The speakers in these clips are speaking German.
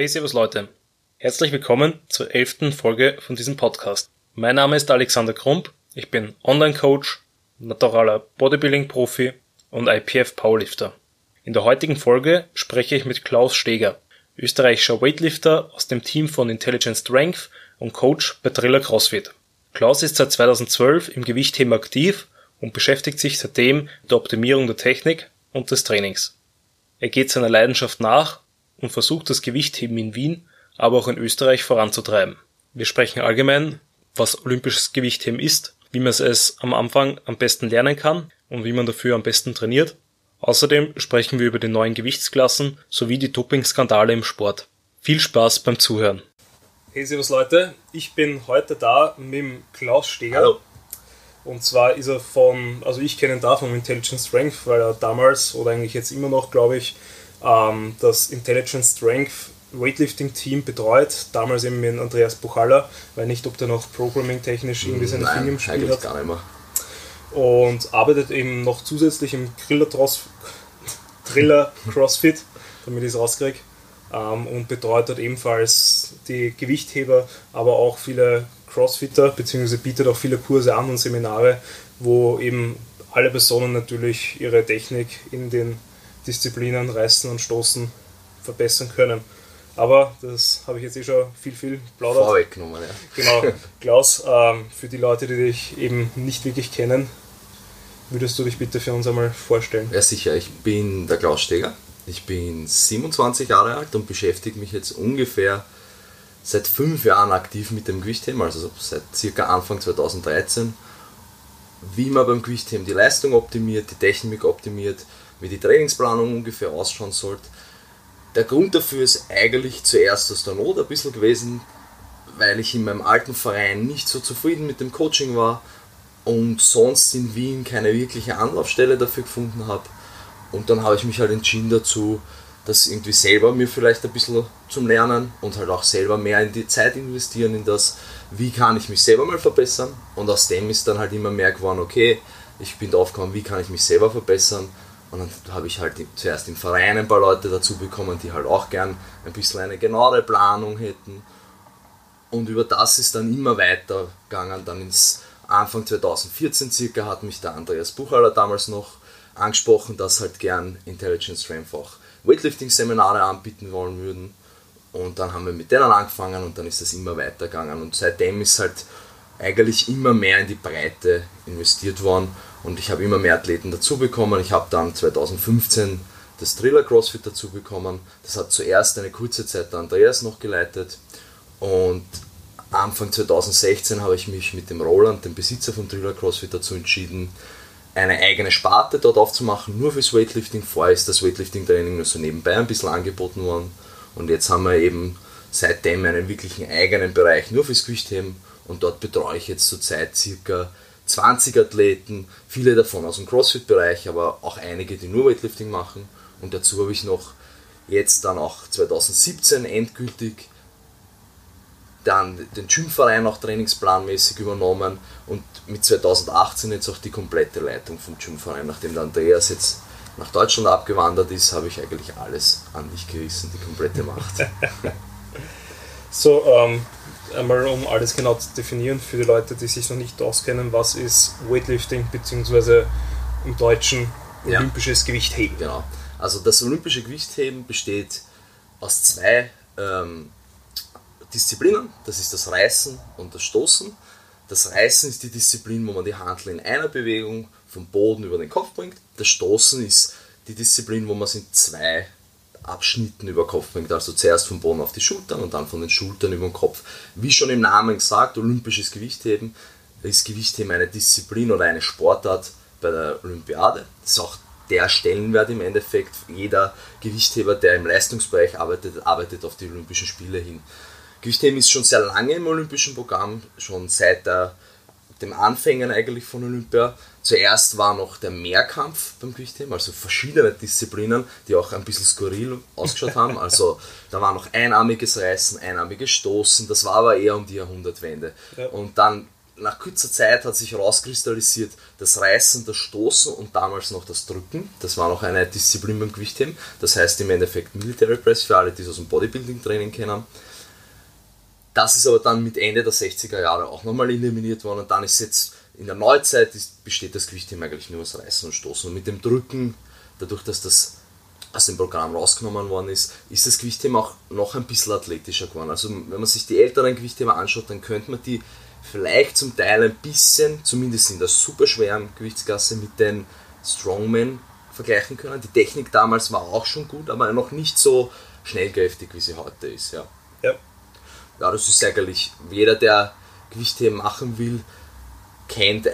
Hey, servus Leute. Herzlich willkommen zur elften Folge von diesem Podcast. Mein Name ist Alexander Krump. Ich bin Online-Coach, naturaler Bodybuilding-Profi und IPF-Powerlifter. In der heutigen Folge spreche ich mit Klaus Steger, österreichischer Weightlifter aus dem Team von Intelligent Strength und Coach bei Triller CrossFit. Klaus ist seit 2012 im Gewichtheben aktiv und beschäftigt sich seitdem mit der Optimierung der Technik und des Trainings. Er geht seiner Leidenschaft nach und versucht das Gewichtheben in Wien, aber auch in Österreich voranzutreiben. Wir sprechen allgemein, was olympisches Gewichtheben ist, wie man es am Anfang am besten lernen kann und wie man dafür am besten trainiert. Außerdem sprechen wir über die neuen Gewichtsklassen sowie die Dopingskandale im Sport. Viel Spaß beim Zuhören. Hey, servus Leute. Ich bin heute da mit Klaus Steger. Hallo. Und zwar ist er von, also ich kenne ihn da vom Intelligent Strength, weil er damals oder eigentlich jetzt immer noch, glaube ich, ähm, das Intelligent Strength Weightlifting Team betreut. Damals eben mit Andreas Buchalla, weil nicht, ob der noch Programming technisch irgendwie seine Nein, Finger im Spiel hat. gar nicht mehr. Und arbeitet eben noch zusätzlich im Griller, Driller CrossFit, damit ich es rauskriege. Ähm, und betreut dort ebenfalls die Gewichtheber, aber auch viele Crossfitter, beziehungsweise bietet auch viele Kurse an und Seminare, wo eben alle Personen natürlich ihre Technik in den Disziplinen Reißen und Stoßen verbessern können. Aber das habe ich jetzt eh schon viel, viel plaudert. Vorweggenommen, ja. Genau, Klaus, ähm, für die Leute, die dich eben nicht wirklich kennen, würdest du dich bitte für uns einmal vorstellen? Ja, sicher. Ich bin der Klaus Steger. Ich bin 27 Jahre alt und beschäftige mich jetzt ungefähr seit fünf Jahren aktiv mit dem Gewichtheben, also seit circa Anfang 2013. Wie man beim Gewichtheben die Leistung optimiert, die Technik optimiert, wie die Trainingsplanung ungefähr ausschauen sollte. Der Grund dafür ist eigentlich zuerst aus der Not ein bisschen gewesen, weil ich in meinem alten Verein nicht so zufrieden mit dem Coaching war und sonst in Wien keine wirkliche Anlaufstelle dafür gefunden habe. Und dann habe ich mich halt entschieden dazu, das irgendwie selber mir vielleicht ein bisschen zum Lernen und halt auch selber mehr in die Zeit investieren, in das, wie kann ich mich selber mal verbessern. Und aus dem ist dann halt immer mehr geworden, okay, ich bin draufgekommen, wie kann ich mich selber verbessern. Und dann habe ich halt zuerst im Verein ein paar Leute dazu bekommen, die halt auch gern ein bisschen eine genauere Planung hätten. Und über das ist dann immer weitergegangen. Dann ins Anfang 2014 circa hat mich der Andreas Buchhaller damals noch angesprochen, dass halt gern Intelligent Strength auch Weightlifting-Seminare anbieten wollen würden. Und dann haben wir mit denen angefangen und dann ist es immer weitergegangen. Und seitdem ist halt eigentlich immer mehr in die Breite investiert worden und ich habe immer mehr Athleten dazu bekommen. Ich habe dann 2015 das Thriller CrossFit dazu bekommen. Das hat zuerst eine kurze Zeit der Andreas noch geleitet und Anfang 2016 habe ich mich mit dem Roland, dem Besitzer von Thriller CrossFit, dazu entschieden, eine eigene Sparte dort aufzumachen, nur fürs Weightlifting. Vorher ist das Weightlifting-Training nur so nebenbei ein bisschen angeboten worden. Und jetzt haben wir eben seitdem einen wirklichen eigenen Bereich nur fürs Gewichtheben. Und dort betreue ich jetzt zurzeit circa 20 Athleten, viele davon aus dem CrossFit-Bereich, aber auch einige, die nur Weightlifting machen. Und dazu habe ich noch jetzt dann auch 2017 endgültig dann den Gymverein auch trainingsplanmäßig übernommen und mit 2018 jetzt auch die komplette Leitung vom Gymverein. Nachdem der Andreas jetzt nach Deutschland abgewandert ist, habe ich eigentlich alles an mich gerissen, die komplette Macht. So, ähm, einmal um alles genau zu definieren für die Leute, die sich noch nicht auskennen, was ist Weightlifting beziehungsweise im Deutschen Ja. olympisches Gewichtheben? Genau. Also das olympische Gewichtheben besteht aus zwei ähm, Disziplinen. Das ist das Reißen und das Stoßen. Das Reißen ist die Disziplin, wo man die Handel in einer Bewegung vom Boden über den Kopf bringt. Das Stoßen ist die Disziplin, wo man es in zwei Abschnitten über Kopf bringt. Also zuerst vom Boden auf die Schultern und dann von den Schultern über den Kopf. Wie schon im Namen gesagt, olympisches Gewichtheben ist Gewichtheben eine Disziplin oder eine Sportart bei der Olympiade. Das ist auch der Stellenwert im Endeffekt. Jeder Gewichtheber, der im Leistungsbereich arbeitet, arbeitet auf die Olympischen Spiele hin. Gewichtheben ist schon sehr lange im olympischen Programm, schon seit der, dem Anfängen eigentlich von Olympia. Zuerst war noch der Mehrkampf beim Gewichtheben, also verschiedene Disziplinen, die auch ein bisschen skurril ausgeschaut haben. Also da war noch einarmiges Reißen, einarmiges Stoßen, das war aber eher um die Jahrhundertwende. Ja. Und dann nach kurzer Zeit hat sich herauskristallisiert, das Reißen, das Stoßen und damals noch das Drücken. Das war noch eine Disziplin beim Gewichtheben. Das heißt im Endeffekt Military Press für alle, die es aus dem Bodybuilding-Training kennen. Das ist aber dann mit Ende der 60er Jahre auch nochmal eliminiert worden und dann ist jetzt in der Neuzeit ist, besteht das Gewichtheben eigentlich nur aus Reißen und Stoßen. Und mit dem Drücken, dadurch, dass das aus dem Programm rausgenommen worden ist, ist das Gewichtheben auch noch ein bisschen athletischer geworden. Also wenn man sich die älteren Gewichtheber anschaut, dann könnte man die vielleicht zum Teil ein bisschen, zumindest in der superschweren Gewichtsklasse, mit den Strongmen vergleichen können. Die Technik damals war auch schon gut, aber noch nicht so schnellkräftig, wie sie heute ist. Ja, Ja. ja das ist eigentlich, jeder, der Gewichtheben machen will, kennt,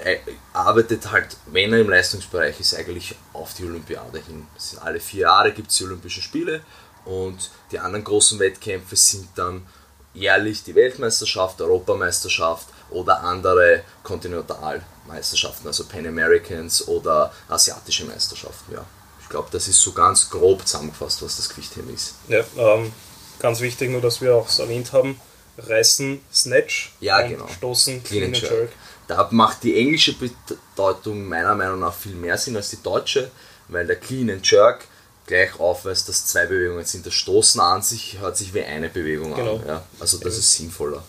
arbeitet halt, wenn er im Leistungsbereich ist, eigentlich auf die Olympiade hin. Das sind alle vier Jahre gibt es die Olympischen Spiele und die anderen großen Wettkämpfe sind dann jährlich die Weltmeisterschaft, Europameisterschaft oder andere Kontinentalmeisterschaften, also Pan Americans oder asiatische Meisterschaften. Ja. Ich glaube, das ist so ganz grob zusammengefasst, was das Gewichtheben ist. Ja, ähm, ganz wichtig nur, dass wir auch es erwähnt haben, Reißen, Snatch Ja, und genau. Stoßen, Clean Clean and Jerk. Jerk. Da macht die englische Bedeutung meiner Meinung nach viel mehr Sinn als die deutsche, weil der Clean and Jerk gleich aufweist, dass zwei Bewegungen sind. Das Stoßen an sich hört sich wie eine Bewegung Genau. an. Ja. Also das Eben. ist sinnvoller.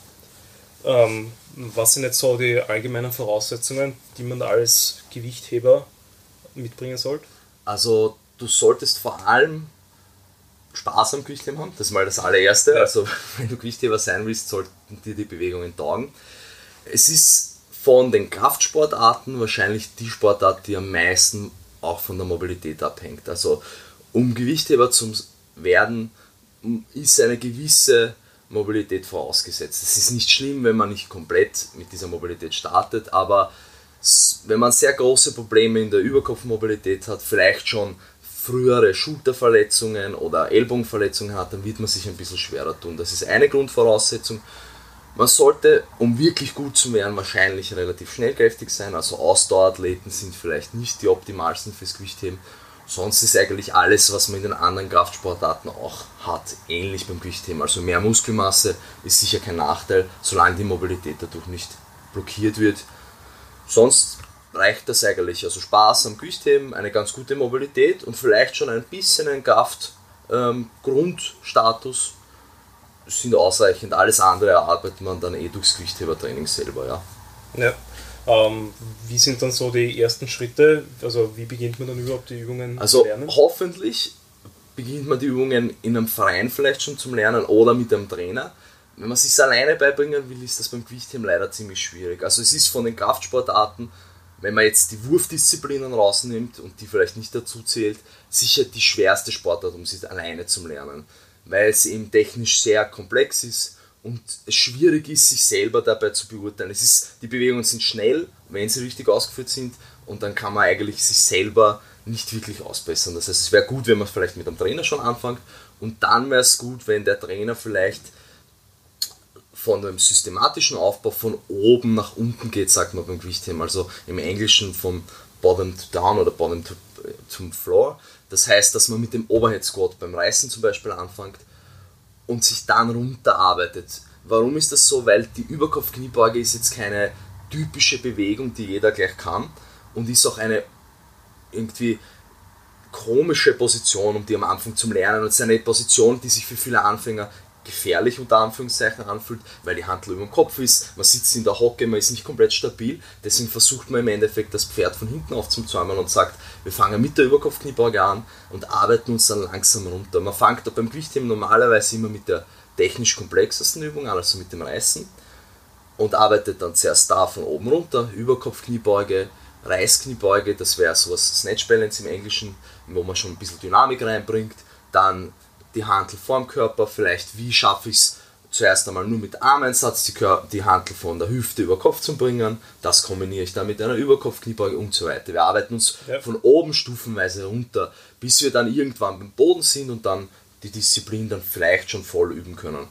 Ähm, was sind jetzt so die allgemeinen Voraussetzungen, die man als Gewichtheber mitbringen sollte? Also du solltest vor allem Spaß am Gewichtheben haben, das ist mal das allererste. Ja. Also wenn du Gewichtheber sein willst, sollten dir die Bewegungen taugen. Es ist von den Kraftsportarten wahrscheinlich die Sportart, die am meisten auch von der Mobilität abhängt. Also um Gewichtheber zu werden, ist eine gewisse Mobilität vorausgesetzt. Es ist nicht schlimm, wenn man nicht komplett mit dieser Mobilität startet, aber wenn man sehr große Probleme in der Überkopfmobilität hat, vielleicht schon frühere Schulterverletzungen oder Ellbogenverletzungen hat, dann wird man sich ein bisschen schwerer tun. Das ist eine Grundvoraussetzung. Man sollte, um wirklich gut zu werden, wahrscheinlich relativ schnellkräftig sein. Also Ausdauerathleten sind vielleicht nicht die optimalsten fürs Gewichtheben. Sonst ist eigentlich alles, was man in den anderen Kraftsportarten auch hat, ähnlich beim Gewichtheben. Also mehr Muskelmasse ist sicher kein Nachteil, solange die Mobilität dadurch nicht blockiert wird. Sonst reicht das eigentlich. Also Spaß am Gewichtheben, eine ganz gute Mobilität und vielleicht schon ein bisschen ein Kraft-Grundstatus sind ausreichend. Alles andere erarbeitet man dann eh durchs Gewichthebertraining selber. Ja. Ja. Ähm, wie sind dann so die ersten Schritte? Also wie beginnt man dann überhaupt die Übungen Also zu lernen? hoffentlich beginnt man die Übungen in einem Verein vielleicht schon zum Lernen oder mit einem Trainer. Wenn man sich alleine beibringen will, ist das beim Gewichtheben leider ziemlich schwierig. Also es ist von den Kraftsportarten, wenn man jetzt die Wurfdisziplinen rausnimmt und die vielleicht nicht dazu zählt, sicher die schwerste Sportart, um sie alleine zu lernen. Weil es eben technisch sehr komplex ist und es schwierig ist, sich selber dabei zu beurteilen. Es ist, die Bewegungen sind schnell, wenn sie richtig ausgeführt sind und dann kann man eigentlich sich selber nicht wirklich ausbessern. Das heißt, es wäre gut, wenn man vielleicht mit einem Trainer schon anfängt und dann wäre es gut, wenn der Trainer vielleicht von dem systematischen Aufbau von oben nach unten geht, sagt man beim Gewichtheben. Also im Englischen vom Bottom to Down oder Bottom to, zum Floor. Das heißt, dass man mit dem Overhead Squat beim Reißen zum Beispiel anfängt und sich dann runterarbeitet. Warum ist das so? Weil die Überkopf-Kniebeuge ist jetzt keine typische Bewegung, die jeder gleich kann und ist auch eine irgendwie komische Position, um die am Anfang zum Lernen. Und es ist eine Position, die sich für viele Anfänger gefährlich unter Anführungszeichen anfühlt, weil die Handel über dem Kopf ist, man sitzt in der Hocke, man ist nicht komplett stabil, deswegen versucht man im Endeffekt das Pferd von hinten aufzuzäumen und sagt, wir fangen mit der Überkopfkniebeuge an und arbeiten uns dann langsam runter. Man fängt da beim Gewichtheben normalerweise immer mit der technisch komplexesten Übung an, also mit dem Reißen und arbeitet dann zuerst da von oben runter, Überkopfkniebeuge, Reißkniebeuge, das wäre sowas Snatch Balance im Englischen, wo man schon ein bisschen Dynamik reinbringt, dann die Hantel vorm Körper, vielleicht wie schaffe ich es zuerst einmal nur mit Armeinsatz die, Kör die Hantel von der Hüfte über Kopf zu bringen, das kombiniere ich dann mit einer Überkopfkniebeuge und so weiter. Wir arbeiten uns Ja. von oben stufenweise runter, bis wir dann irgendwann beim Boden sind und dann die Disziplin dann vielleicht schon voll üben können.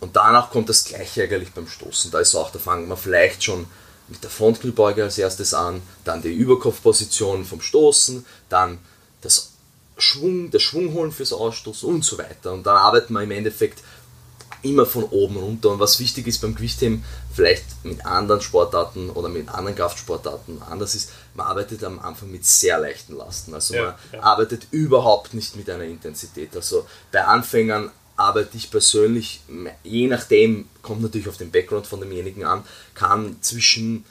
Und danach kommt das gleiche eigentlich beim Stoßen. Da ist auch, da fangen wir vielleicht schon mit der Frontkniebeuge als erstes an, dann die Überkopfposition vom Stoßen, dann das Schwung, das Schwung holen fürs Ausstoßen und so weiter. Und dann arbeiten wir im Endeffekt immer von oben runter. Und was wichtig ist beim Gewichtheben, vielleicht mit anderen Sportarten oder mit anderen Kraftsportarten anders ist, man arbeitet am Anfang mit sehr leichten Lasten. Also ja, man ja. arbeitet überhaupt nicht mit einer Intensität. Also bei Anfängern arbeite ich persönlich, je nachdem, kommt natürlich auf den Background von demjenigen an, kann zwischen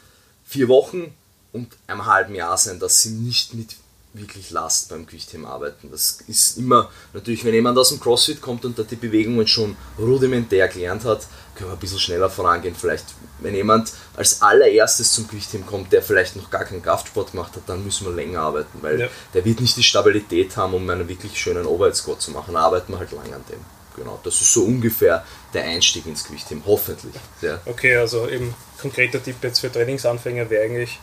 vier Wochen und einem halben Jahr sein, dass sie nicht mit wirklich Last beim Gewichtheben arbeiten. Das ist immer, natürlich, wenn jemand aus dem CrossFit kommt und da die Bewegungen schon rudimentär gelernt hat, können wir ein bisschen schneller vorangehen. Vielleicht, wenn jemand als allererstes zum Gewichtheben kommt, der vielleicht noch gar keinen Kraftsport gemacht hat, dann müssen wir länger arbeiten, weil ja. der wird nicht die Stabilität haben, um einen wirklich schönen Overhead-Squat zu machen. Da arbeiten wir halt lang an dem. Genau, das ist so ungefähr der Einstieg ins Gewichtheben, hoffentlich. Ja. Okay, also eben konkreter Tipp jetzt für Trainingsanfänger wäre eigentlich,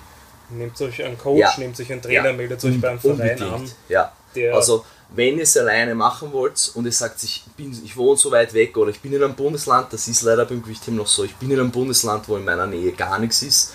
Nehmt euch einen Coach, ja. nehmt euch einen Trainer, ja. meldet euch beim Verein an. Ja. also wenn ihr es alleine machen wollt und ihr sagt, ich, bin, ich wohne so weit weg oder ich bin in einem Bundesland, das ist leider beim Gewichtheben noch so, ich bin in einem Bundesland, wo in meiner Nähe gar nichts ist,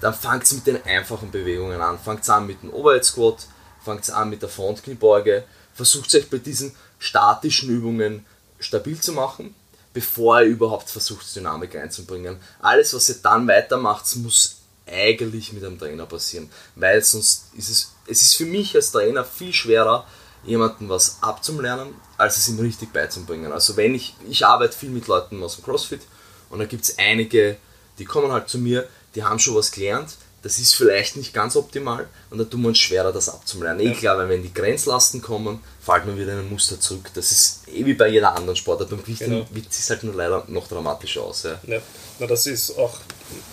dann fangt mit den einfachen Bewegungen an. Fangt an mit dem Overhead Squat, fangt an mit der Frontkniebeuge, versucht euch bei diesen statischen Übungen stabil zu machen, bevor ihr überhaupt versucht, Dynamik reinzubringen. Alles, was ihr dann weitermacht, muss eigentlich mit einem Trainer passieren, weil sonst ist es, es ist für mich als Trainer viel schwerer, jemandem was abzulernen, als es ihm richtig beizubringen. Also wenn ich, ich arbeite viel mit Leuten aus dem CrossFit und da gibt es einige, die kommen halt zu mir, die haben schon was gelernt, das ist vielleicht nicht ganz optimal und da tun wir uns schwerer, das abzulernen. Eh klar, weil wenn die Grenzlasten kommen, fällt man wieder in ein Muster zurück. Das ist eh wie bei jeder anderen Sportart. Beim Gewicht genau. sieht es halt nur leider noch dramatischer aus. Ja. ja. Na, das ist auch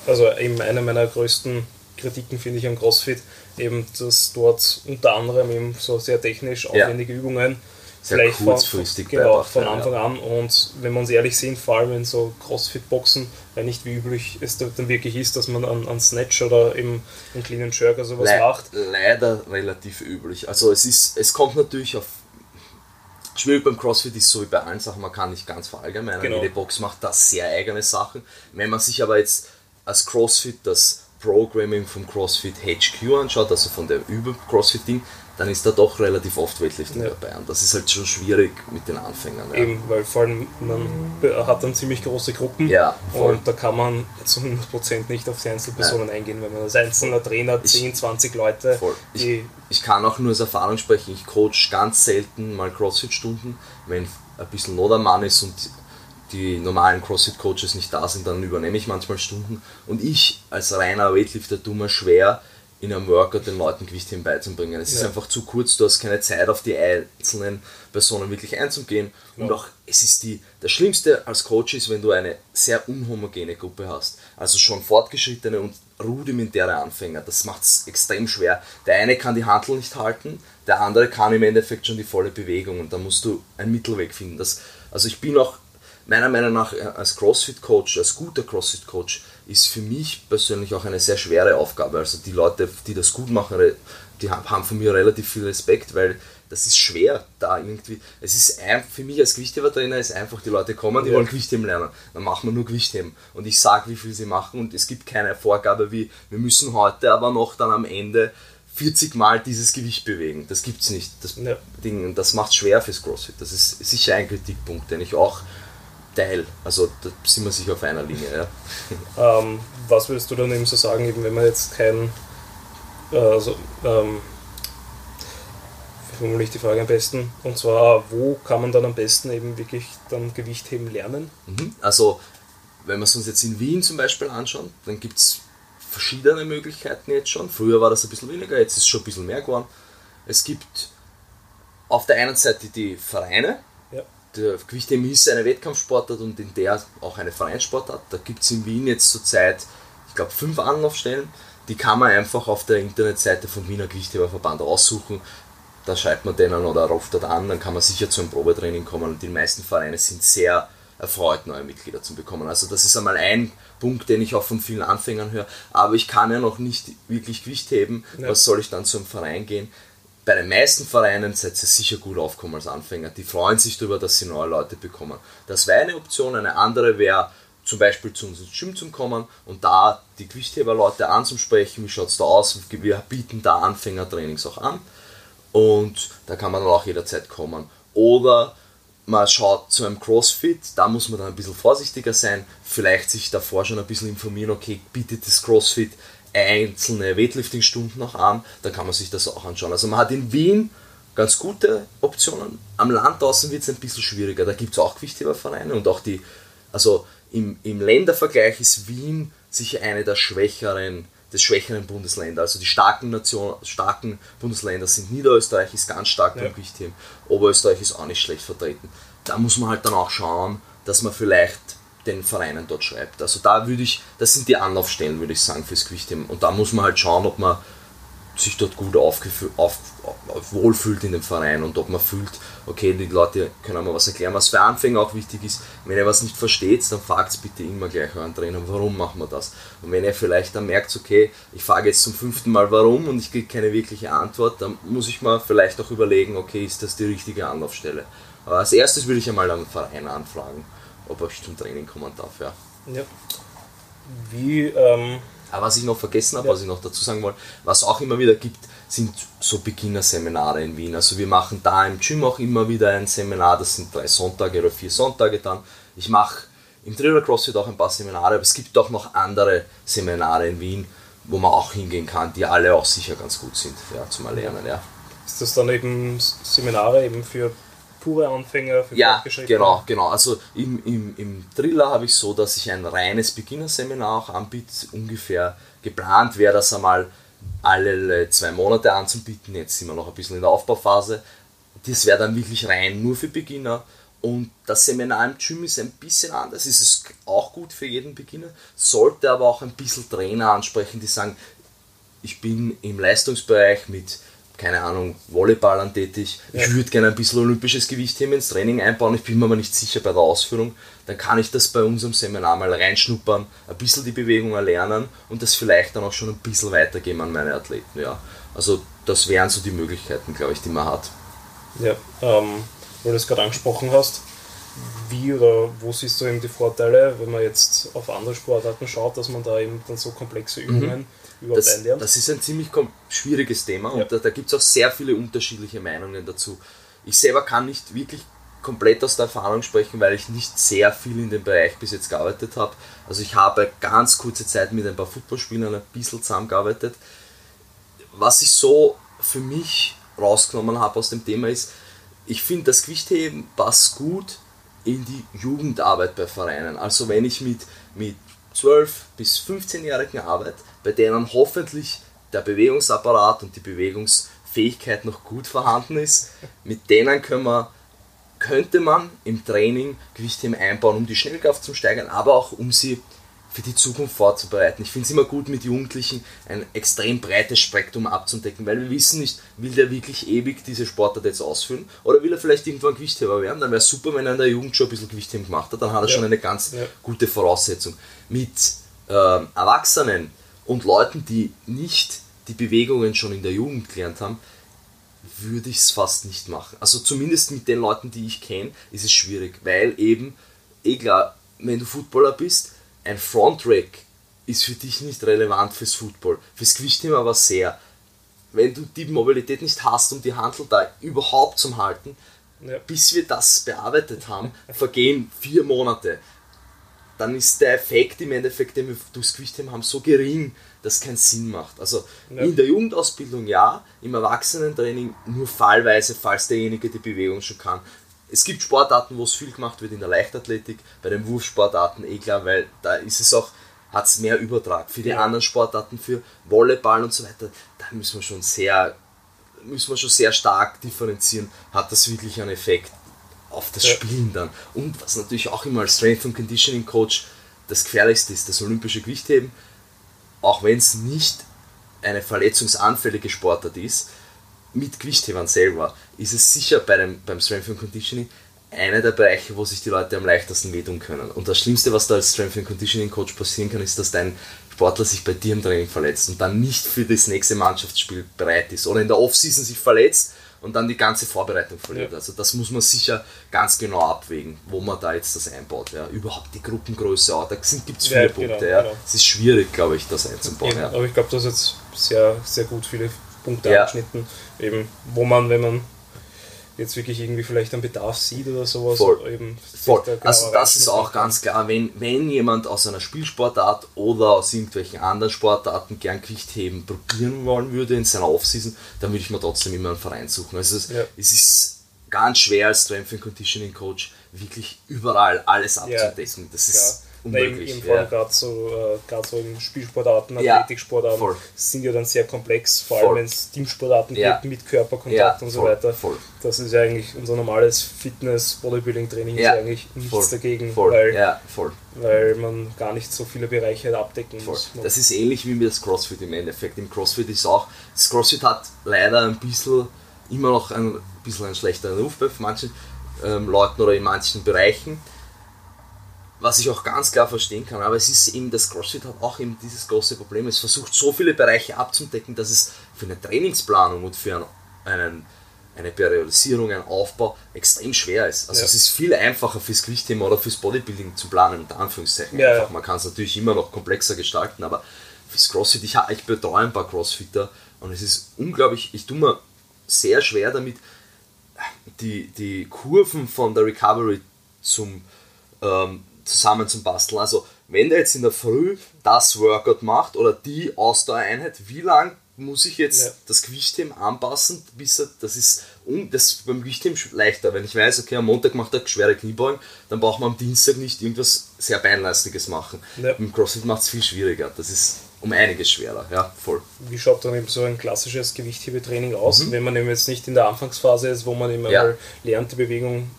also eben eine meiner größten Kritiken finde ich am CrossFit, eben dass dort unter anderem eben so sehr technisch aufwendige ja. Übungen sehr vielleicht kurzfristig von, genau, von Anfang ja. an und wenn wir uns ehrlich sind, vor allem in so Crossfit-Boxen, weil nicht wie üblich es dann wirklich ist, dass man an, an Snatch oder eben einen Clean and Jerk oder sowas Le macht. Leider relativ üblich. Also es ist, es kommt natürlich auf Schwierig beim CrossFit ist so wie bei allen Sachen, man kann nicht ganz verallgemeinern. Genau. Jede Box macht da sehr eigene Sachen. Wenn man sich aber jetzt als CrossFit das Programming vom CrossFit HQ anschaut, also von der Über-CrossFit-Ding, dann ist da doch relativ oft Weightlifting ja. dabei. Und das ist halt schon schwierig mit den Anfängern. Ja. Eben, weil vor allem man hat dann ziemlich große Gruppen ja, und da kann man zu 100% nicht auf die Einzelpersonen ja. eingehen, wenn man als einzelner Trainer 10, ich, 20 Leute. Ich, ich, kann auch nur aus Erfahrung sprechen, ich coach ganz selten mal CrossFit-Stunden, wenn ein bisschen Not am Mann ist und die normalen CrossFit-Coaches nicht da sind, dann übernehme ich manchmal Stunden. Und ich als reiner Weightlifter tue mir schwer, in einem Workout den Leuten Gewichtheben beizubringen. Es ja. ist einfach zu kurz, du hast keine Zeit auf die einzelnen Personen wirklich einzugehen. Ja. Und auch es ist die, das Schlimmste als Coach ist, wenn du eine sehr unhomogene Gruppe hast. Also schon fortgeschrittene und rudimentäre Anfänger. Das macht es extrem schwer. Der eine kann die Handel nicht halten, der andere kann im Endeffekt schon die volle Bewegung und da musst du einen Mittelweg finden. Das, also ich bin auch meiner Meinung nach äh, als CrossFit-Coach, als guter CrossFit-Coach, ist für mich persönlich auch eine sehr schwere Aufgabe. Also die Leute, die das gut machen, die haben von mir relativ viel Respekt, weil das ist schwer, da irgendwie. Es ist ein, für mich als Gewichtheber-Trainer ist einfach, die Leute kommen, die ja. wollen Gewichtheben lernen. Dann machen wir nur Gewichtheben. Und ich sage, wie viel sie machen und es gibt keine Vorgabe wie, wir müssen heute aber noch dann am Ende 40 Mal dieses Gewicht bewegen. Das gibt es nicht. Das, ja. Ding, das macht es schwer fürs CrossFit. Das ist sicher ein Kritikpunkt, den ich auch Teil. Also da sind wir sicher auf einer Linie. Ja. Ähm, was würdest du dann eben so sagen, eben wenn man jetzt kein, äh, also, ähm, formuliere ich die Frage am besten? Und zwar, wo kann man dann am besten eben wirklich dann Gewicht heben lernen? Mhm. Also, wenn wir es uns jetzt in Wien zum Beispiel anschauen, dann gibt es verschiedene Möglichkeiten jetzt schon. Früher war das ein bisschen weniger, jetzt ist es schon ein bisschen mehr geworden. Es gibt auf der einen Seite die Vereine, der Gewichtheben ist eine Wettkampfsportart und in der auch eine Vereinssportart. Da gibt es in Wien jetzt zurzeit, ich glaube, fünf Anlaufstellen. Die kann man einfach auf der Internetseite vom Wiener Gewichtheberverband aussuchen. Da schreibt man denen oder ruft dort an, dann kann man sicher zu einem Probetraining kommen. Und die meisten Vereine sind sehr erfreut, neue Mitglieder zu bekommen. Also das ist einmal ein Punkt, den ich auch von vielen Anfängern höre. Aber ich kann ja noch nicht wirklich Gewicht heben. Ja. Was soll ich dann zu einem Verein gehen? Bei den meisten Vereinen seid ihr sicher gut aufgekommen als Anfänger. Die freuen sich darüber, dass sie neue Leute bekommen. Das wäre eine Option. Eine andere wäre zum Beispiel zu uns ins Gym zu kommen und da die Gewichtheber-Leute anzusprechen. Wie schaut es da aus? Wir bieten da Anfängertrainings auch an und da kann man dann auch jederzeit kommen. Oder man schaut zu einem CrossFit, da muss man dann ein bisschen vorsichtiger sein, vielleicht sich davor schon ein bisschen informieren, okay, bietet das CrossFit einzelne Weightlifting-Stunden noch an, dann kann man sich das auch anschauen. Also man hat in Wien ganz gute Optionen, am Land draußen wird es ein bisschen schwieriger, da gibt es auch Gewichthebervereine und auch die, also im, im Ländervergleich ist Wien sicher eine der schwächeren des schwächeren Bundesländer. Also die starken, Nation, starken Bundesländer sind Niederösterreich ist ganz stark beim ja. Gewichtheben, Oberösterreich ist auch nicht schlecht vertreten. Da muss man halt dann auch schauen, dass man vielleicht den Vereinen dort schreibt. Also da würde ich, das sind die Anlaufstellen, würde ich sagen, fürs Gewichtheben. Und da muss man halt schauen, ob man sich dort gut auf, wohlfühlt in dem Verein und ob man fühlt, okay, die Leute können mir was erklären, was für Anfänger auch wichtig ist. Wenn ihr was nicht versteht, dann fragt bitte immer gleich euren Trainer, warum machen wir das? Und wenn ihr vielleicht dann merkt, okay, ich frage jetzt zum fünften Mal warum und ich kriege keine wirkliche Antwort, dann muss ich mal vielleicht auch überlegen, okay, ist das die richtige Anlaufstelle? Aber als erstes würde ich einmal einen Verein anfragen, ob ich zum Training kommen darf, ja. ja. Wie, ähm aber was ich noch vergessen habe, ja. was ich noch dazu sagen wollte, was auch immer wieder gibt, sind so Beginnerseminare in Wien. Also wir machen da im Gym auch immer wieder ein Seminar, das sind drei Sonntage oder vier Sonntage dann. Ich mache im Trailer CrossFit auch ein paar Seminare, aber es gibt auch noch andere Seminare in Wien, wo man auch hingehen kann, die alle auch sicher ganz gut sind ja, zum Erlernen. Ja. Ist das dann eben Seminare eben für pure Anfänger, für Ja, genau, genau. Also im, im, im Thriller habe ich so, dass ich ein reines Beginnerseminar auch anbiete. Ungefähr geplant wäre das einmal alle zwei Monate anzubieten. Jetzt sind wir noch ein bisschen in der Aufbauphase. Das wäre dann wirklich rein nur für Beginner. Und das Seminar im Gym ist ein bisschen anders. Es ist auch gut für jeden Beginner, sollte aber auch ein bisschen Trainer ansprechen, die sagen, ich bin im Leistungsbereich mit keine Ahnung, Volleyballern tätig. Ja. Ich würde gerne ein bisschen olympisches Gewichtheben ins Training einbauen, ich bin mir aber nicht sicher bei der Ausführung. Dann kann ich das bei unserem Seminar mal reinschnuppern, ein bisschen die Bewegung erlernen und das vielleicht dann auch schon ein bisschen weitergeben an meine Athleten. Ja. Also das wären so die Möglichkeiten, glaube ich, die man hat. Ja, ähm, weil du es gerade angesprochen hast, wie oder wo siehst du eben die Vorteile, wenn man jetzt auf andere Sportarten schaut, dass man da eben dann so komplexe Übungen mhm überhaupt das, einlernt? Das ist ein ziemlich schwieriges Thema und ja. da, da gibt es auch sehr viele unterschiedliche Meinungen dazu. Ich selber kann nicht wirklich komplett aus der Erfahrung sprechen, weil ich nicht sehr viel in dem Bereich bis jetzt gearbeitet habe. Also ich habe ganz kurze Zeit mit ein paar Footballspielern ein bisschen zusammengearbeitet. Was ich so für mich rausgenommen habe aus dem Thema ist, ich finde das Gewichtheben passt gut in die Jugendarbeit bei Vereinen. Also wenn ich mit, mit 12 bis 15-Jährigen arbeite, bei denen hoffentlich der Bewegungsapparat und die Bewegungsfähigkeit noch gut vorhanden ist. Mit denen können wir, könnte man im Training Gewichtheben einbauen, um die Schnellkraft zu steigern, aber auch um sie für die Zukunft vorzubereiten. Ich finde es immer gut, mit Jugendlichen ein extrem breites Spektrum abzudecken, weil wir wissen nicht, will der wirklich ewig diese Sportart jetzt ausführen oder will er vielleicht irgendwann Gewichtheber werden. Dann wäre es super, wenn er in der Jugend schon ein bisschen Gewichtheben gemacht hat, dann hat er ja. schon eine ganz ja. gute Voraussetzung. Mit äh, Erwachsenen und Leuten, die nicht die Bewegungen schon in der Jugend gelernt haben, würde ich es fast nicht machen. Also zumindest mit den Leuten, die ich kenne, ist es schwierig, weil eben, eh klar, wenn du Footballer bist, ein Frontrack ist für dich nicht relevant fürs Football. Fürs Gewichtheben aber sehr. Wenn du die Mobilität nicht hast, um die Handel da überhaupt zu halten, ja. bis wir das bearbeitet haben, vergehen vier Monate dann ist der Effekt im Endeffekt, den wir durchs Gewichtheben haben, so gering, dass es keinen Sinn macht. Also ja. in der Jugendausbildung ja, im Erwachsenentraining nur fallweise, falls derjenige die Bewegung schon kann. Es gibt Sportarten, wo es viel gemacht wird in der Leichtathletik, bei den Wurfsportarten eh klar, weil da ist es auch, hat es mehr Übertrag. Für die ja. anderen Sportarten, für Volleyball und so weiter, da müssen wir schon sehr, müssen wir schon sehr stark differenzieren, hat das wirklich einen Effekt auf das ja. Spielen dann. Und was natürlich auch immer als Strength and Conditioning Coach das gefährlichste ist, das olympische Gewichtheben, auch wenn es nicht eine verletzungsanfällige Sportart ist, mit Gewichthebern selber, ist es sicher bei dem, beim Strength and Conditioning einer der Bereiche, wo sich die Leute am leichtesten wehtun können. Und das Schlimmste, was da als Strength and Conditioning Coach passieren kann, ist, dass dein Sportler sich bei dir im Training verletzt und dann nicht für das nächste Mannschaftsspiel bereit ist oder in der Offseason sich verletzt und dann die ganze Vorbereitung verliert. Ja. Also das muss man sicher ganz genau abwägen, wo man da jetzt das einbaut. Ja. Überhaupt die Gruppengröße auch, da gibt es viele ja, Punkte. Genau, ja. Genau. Es ist schwierig, glaube ich, das einzubauen. Ja. Aber ich glaube, du hast jetzt sehr, sehr gut viele Punkte angeschnitten, eben, wo man, wenn man jetzt wirklich irgendwie vielleicht einen Bedarf sieht oder sowas. Voll. Eben Voll. Da also das ist auch ganz klar, wenn, wenn jemand aus einer Spielsportart oder aus irgendwelchen anderen Sportarten gern Gewichtheben probieren wollen würde in seiner Offseason, dann würde ich mir trotzdem immer einen Verein suchen. Also es, ja. es ist ganz schwer als Strength and Conditioning Coach wirklich überall alles abzudecken. Das ist unmöglich. Eben, eben ja. gerade so, äh, so in Spielsportarten, Athletiksportarten ja, sind ja dann sehr komplex, vor allem wenn es Teamsportarten ja. gibt mit Körperkontakt ja, und so weiter. Voll. Das ist ja eigentlich unser normales Fitness, Bodybuilding-Training ist eigentlich nichts voll. dagegen, voll. Weil, weil man gar nicht so viele Bereiche abdecken muss. Das ist ähnlich wie mit das CrossFit im Endeffekt. Im CrossFit ist auch, das CrossFit hat leider ein bisschen immer noch ein bisschen einen schlechteren Ruf bei manchen ähm, Leuten oder in manchen Bereichen was ich auch ganz klar verstehen kann. Aber es ist eben, das CrossFit hat auch eben dieses große Problem. Es versucht so viele Bereiche abzudecken, dass es für eine Trainingsplanung und für einen, eine Periodisierung, einen Aufbau extrem schwer ist. Also ja. es ist viel einfacher fürs Gewichtthema oder fürs Bodybuilding zu planen, unter Anführungszeichen. Ja, ja. Man kann es natürlich immer noch komplexer gestalten, aber fürs CrossFit, ich, ich betreue ein paar Crossfitter und es ist unglaublich, ich tue mir sehr schwer damit, die, die Kurven von der Recovery zum ähm, zusammen zum Basteln. Also wenn der jetzt in der Früh das Workout macht oder die Ausdauereinheit, wie lang muss ich jetzt ja. das Gewichtheben anpassen, bis er, das ist das ist beim Gewichtheben leichter. Wenn ich weiß, okay, am Montag macht er schwere Kniebeugen, dann braucht man am Dienstag nicht irgendwas sehr Beinlastiges machen. Ja. Im CrossFit macht es viel schwieriger. Das ist um einiges schwerer, ja, voll. Wie schaut dann eben so ein klassisches Gewichthebetraining aus, mhm. wenn man eben jetzt nicht in der Anfangsphase ist, wo man immer ja. lernt, die Bewegung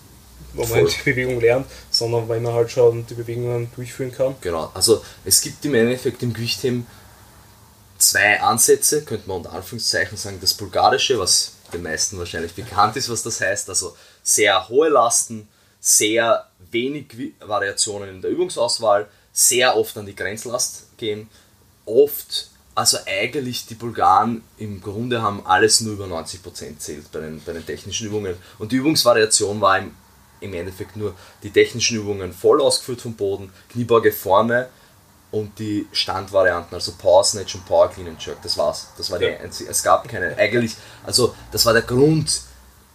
wo man die Bewegung lernt, sondern weil man halt schon die Bewegungen durchführen kann. Genau, also es gibt im Endeffekt im Gewichtheben zwei Ansätze, könnte man unter Anführungszeichen sagen, das bulgarische, was den meisten wahrscheinlich bekannt ist, was das heißt, also sehr hohe Lasten, sehr wenig Variationen in der Übungsauswahl, sehr oft an die Grenzlast gehen, oft, also eigentlich die Bulgaren im Grunde haben alles nur über 90% zählt bei den, bei den technischen Übungen. Und die Übungsvariation war im im Endeffekt nur die technischen Übungen voll ausgeführt vom Boden, Kniebeuge vorne und die Standvarianten, also Power Snatch und Power Clean and Jerk, das war's. Das war die einzige, es gab keine, eigentlich, also das war der Grund,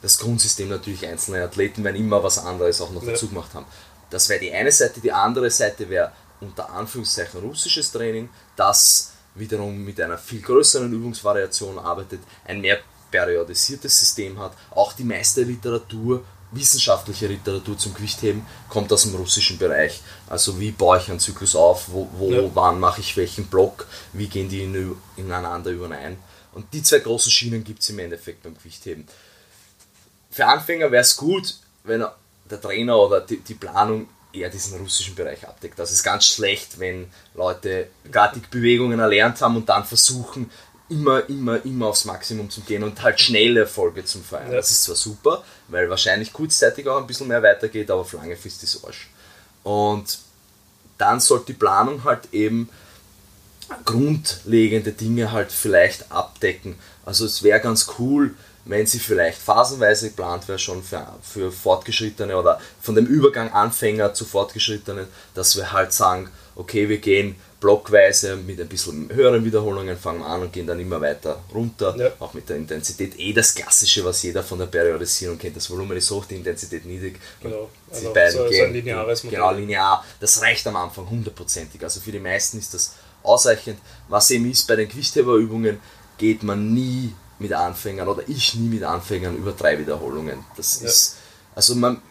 das Grundsystem natürlich, einzelne Athleten werden immer was anderes auch noch ja. dazu gemacht haben. Das wäre die eine Seite, die andere Seite wäre unter Anführungszeichen russisches Training, das wiederum mit einer viel größeren Übungsvariation arbeitet, ein mehr periodisiertes System hat, auch die meiste Literatur wissenschaftliche Literatur zum Gewichtheben kommt aus dem russischen Bereich. Also wie baue ich einen Zyklus auf, wo, wo ja. wann mache ich welchen Block, wie gehen die in, ineinander überein. Und die zwei großen Schienen gibt es im Endeffekt beim Gewichtheben. Für Anfänger wäre es gut, wenn der Trainer oder die, die Planung eher diesen russischen Bereich abdeckt. Das ist ganz schlecht, wenn Leute gerade die Bewegungen erlernt haben und dann versuchen, immer, immer, immer aufs Maximum zu gehen und halt schnelle Erfolge zu feiern. Ja. Das ist zwar super, weil wahrscheinlich kurzzeitig auch ein bisschen mehr weitergeht, aber auf lange Frist ist es Arsch. Und dann sollte die Planung halt eben grundlegende Dinge halt vielleicht abdecken. Also es wäre ganz cool, wenn sie vielleicht phasenweise geplant wäre, schon für, für Fortgeschrittene oder von dem Übergang Anfänger zu Fortgeschrittenen, dass wir halt sagen, okay, wir gehen blockweise mit ein bisschen höheren Wiederholungen fangen wir an und gehen dann immer weiter runter, ja. auch mit der Intensität. Eh das Klassische, was jeder von der Periodisierung kennt, das Volumen ist hoch, die Intensität niedrig. Genau, also die beiden so, gehen, so ein lineares Modell. Genau, linear. Das reicht am Anfang hundertprozentig. Also für die meisten ist das ausreichend. Was eben ist, bei den Gewichtheberübungen geht man nie mit Anfängern oder ich nie mit Anfängern über drei Wiederholungen. Das ja. ist, also man,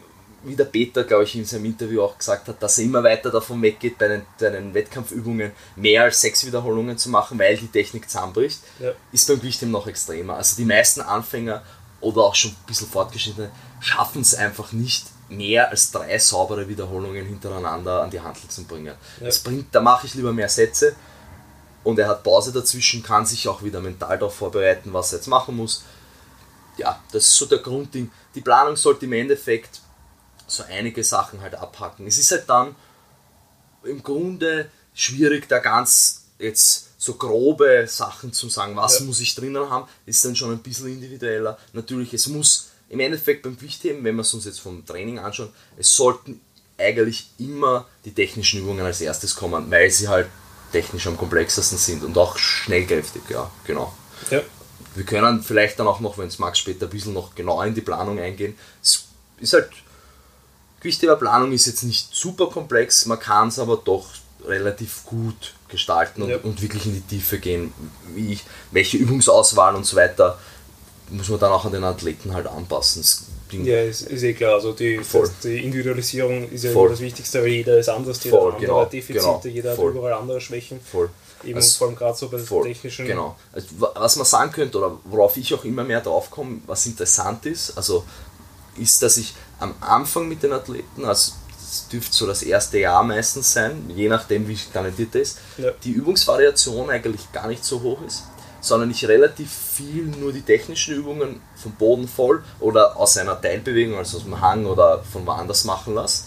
wie der Peter, glaube ich, in seinem Interview auch gesagt hat, dass er immer weiter davon weggeht, bei den, bei den Wettkampfübungen mehr als sechs Wiederholungen zu machen, weil die Technik zusammenbricht, ja. ist beim Gewichtheben noch extremer. Also die meisten Anfänger oder auch schon ein bisschen fortgeschrittene schaffen es einfach nicht, mehr als drei saubere Wiederholungen hintereinander an die Handel zu bringen. Ja. Das bringt, da mache ich lieber mehr Sätze und er hat Pause dazwischen, kann sich auch wieder mental darauf vorbereiten, was er jetzt machen muss. Ja, das ist so der Grundding. Die Planung sollte im Endeffekt so einige Sachen halt abhacken. Es ist halt dann im Grunde schwierig, da ganz jetzt so grobe Sachen zu sagen, was ja. muss ich drinnen haben, ist dann schon ein bisschen individueller. Natürlich, es muss im Endeffekt beim Gewichtheben, wenn wir es uns jetzt vom Training anschauen, es sollten eigentlich immer die technischen Übungen als erstes kommen, weil sie halt technisch am komplexesten sind und auch schnellkräftig, ja, genau. Ja. Wir können vielleicht dann auch noch, wenn es mag, später ein bisschen noch genauer in die Planung eingehen. Es ist halt, Gewichtheberplanung ist jetzt nicht super komplex, man kann es aber doch relativ gut gestalten und, Ja. und wirklich in die Tiefe gehen, wie ich, welche Übungsauswahl und so weiter muss man dann auch an den Athleten halt anpassen. Ja, ist, ist eh klar. Also die, das, die Individualisierung ist ja Voll. das Wichtigste, weil jeder ist anders, jeder Voll, hat genau, andere Defizite, genau, jeder voll. hat überall andere Schwächen. Voll. Eben Also, vor allem gerade so bei Voll, technischen. Genau. Also, wa- was man sagen könnte, oder worauf ich auch immer mehr drauf komme, was interessant ist, also ist, dass ich am Anfang mit den Athleten, also das dürfte so das erste Jahr meistens sein, je nachdem wie talentiert er ist, Ja. die Übungsvariation eigentlich gar nicht so hoch ist, sondern ich relativ viel nur die technischen Übungen vom Boden voll oder aus einer Teilbewegung, also aus dem Hang oder von woanders machen lasse.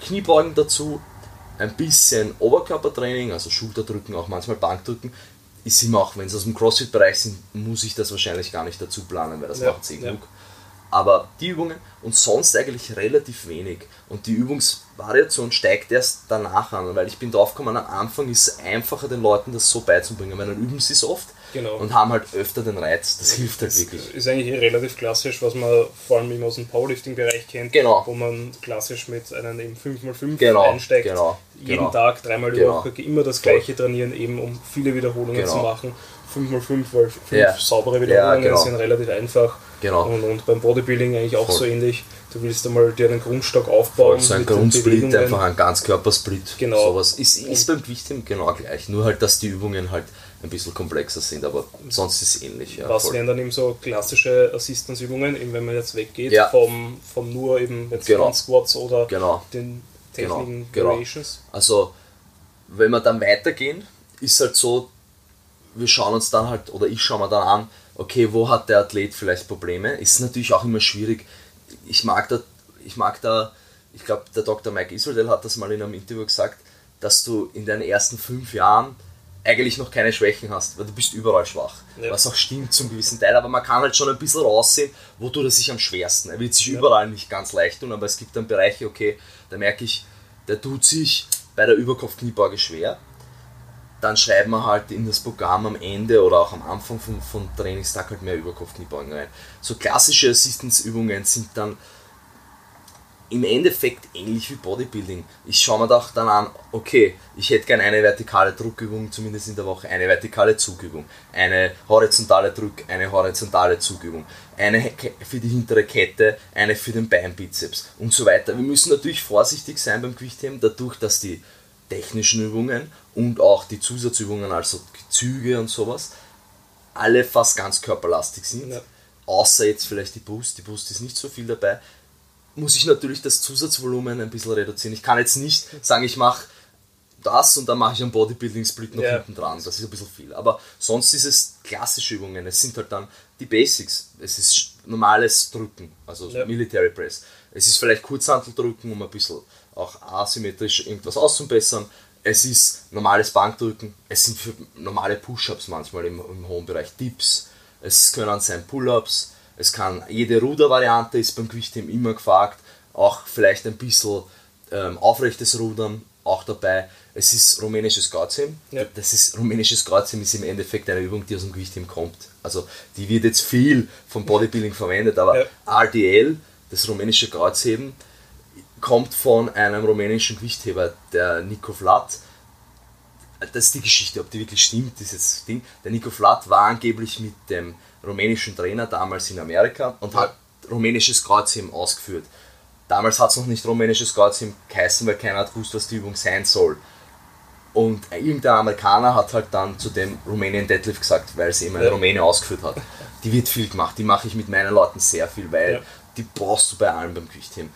Kniebeugen dazu, ein bisschen Oberkörpertraining, also Schulterdrücken, auch manchmal Bankdrücken. Ist immer auch, wenn es aus dem CrossFit-Bereich sind, muss ich das wahrscheinlich gar nicht dazu planen, weil das Ja, macht eh ja. genug. Aber die Übungen und sonst eigentlich relativ wenig. Und die Übungsvariation steigt erst danach an, weil ich bin draufgekommen, am Anfang ist es einfacher, den Leuten das so beizubringen, weil dann üben sie es oft Genau. und haben halt öfter den Reiz. Das hilft halt Das wirklich. ist eigentlich relativ klassisch, was man vor allem immer aus dem Powerlifting-Bereich kennt, Genau. wo man klassisch mit einem eben 5x5 Genau, einsteigt, genau, jeden genau. Tag, dreimal die Genau. Woche, immer das gleiche trainieren, eben um viele Wiederholungen Genau. zu machen. 5x5, weil 5 Ja. saubere Ja, Wiederholungen genau. sind relativ einfach. Genau. Und, und beim Bodybuilding eigentlich auch Voll. so ähnlich. Du willst einmal dir einen Grundstock aufbauen. So ein Grundsplit, einfach ein Ganzkörpersplit. Genau. Sowas. Ist, ist beim Gewichtheben genau gleich. Nur halt, dass die Übungen halt ein bisschen komplexer sind, aber sonst ist es ähnlich. Ja, Was voll. wären dann eben so klassische Assistance-Übungen, eben wenn man jetzt weggeht Ja. vom, vom nur eben jetzt Genau. Squats oder Genau. den Genau, Techniken genau. Variations. Also, wenn wir dann weitergehen, ist halt so, wir schauen uns dann halt, oder ich schaue mir dann an, okay, wo hat der Athlet vielleicht Probleme? Ist natürlich auch immer schwierig. Ich mag da, ich mag da, ich glaube, der Dr. Mike Israel hat das mal in einem Interview gesagt, dass du in deinen ersten fünf Jahren eigentlich noch keine Schwächen hast, weil du bist überall schwach. Ja. Was auch stimmt zum gewissen Teil, aber man kann halt schon ein bisschen raussehen, wo tut er sich am schwersten. Er wird sich Ja. überall nicht ganz leicht tun, aber es gibt dann Bereiche, okay, da merke ich, der tut sich bei der Überkopfkniebeuge schwer. Dann schreiben wir halt in das Programm am Ende oder auch am Anfang vom, vom Trainingstag halt mehr Überkopfkniebeugen rein. So klassische Assistance-Übungen sind dann im Endeffekt ähnlich wie Bodybuilding. Ich schaue mir doch dann an, okay, ich hätte gerne eine vertikale Druckübung, zumindest in der Woche, eine vertikale Zugübung, eine horizontale Druck, eine horizontale Zugübung, eine für die hintere Kette, eine für den Beinbizeps und so weiter. Wir müssen natürlich vorsichtig sein beim Gewichtheben, dadurch, dass die technischen Übungen und auch die Zusatzübungen, also Züge und sowas, alle fast ganz körperlastig sind. Ja. Außer jetzt vielleicht die Boost, die Boost ist nicht so viel dabei muss ich natürlich das Zusatzvolumen ein bisschen reduzieren. Ich kann jetzt nicht sagen, ich mache das und dann mache ich einen Bodybuilding-Split noch Ja. hinten dran. Das ist ein bisschen viel. Aber sonst ist es klassische Übungen. Es sind halt dann die Basics. Es ist normales Drücken, also Ja. Military Press. Es ist vielleicht Kurzhanteldrücken, um ein bisschen auch asymmetrisch irgendwas auszubessern. Es ist normales Bankdrücken. Es sind für normale Push-Ups manchmal im, im hohen Bereich Dips. Es können sein Pull-Ups. Es kann jede Rudervariante ist beim Gewichtheben immer gefragt. Auch vielleicht ein bisschen ähm, aufrechtes Rudern auch dabei. Es ist rumänisches Kreuzheben. Ja. Das ist rumänisches Kreuzheben ist im Endeffekt eine Übung, die aus dem Gewichtheben kommt. Also die wird jetzt viel vom Bodybuilding verwendet, aber Ja. RDL, das rumänische Kreuzheben, kommt von einem rumänischen Gewichtheber, der Nico Vlad. Das ist die Geschichte, ob die wirklich stimmt, ist jetzt das Ding. Der Nico Vlad war angeblich mit dem rumänischen Trainer damals in Amerika und hat rumänisches Kreuzheben ausgeführt. Damals hat es noch nicht rumänisches Kreuzheben geheißen, weil keiner hat gewusst, was die Übung sein soll. Und irgendein Amerikaner hat halt dann zu dem Rumänien Deadlift gesagt, weil sie eben ein Ja. Rumäne ausgeführt hat. Die wird viel gemacht, die mache ich mit meinen Leuten sehr viel, weil Ja. die brauchst du bei allem beim Gewichtheben.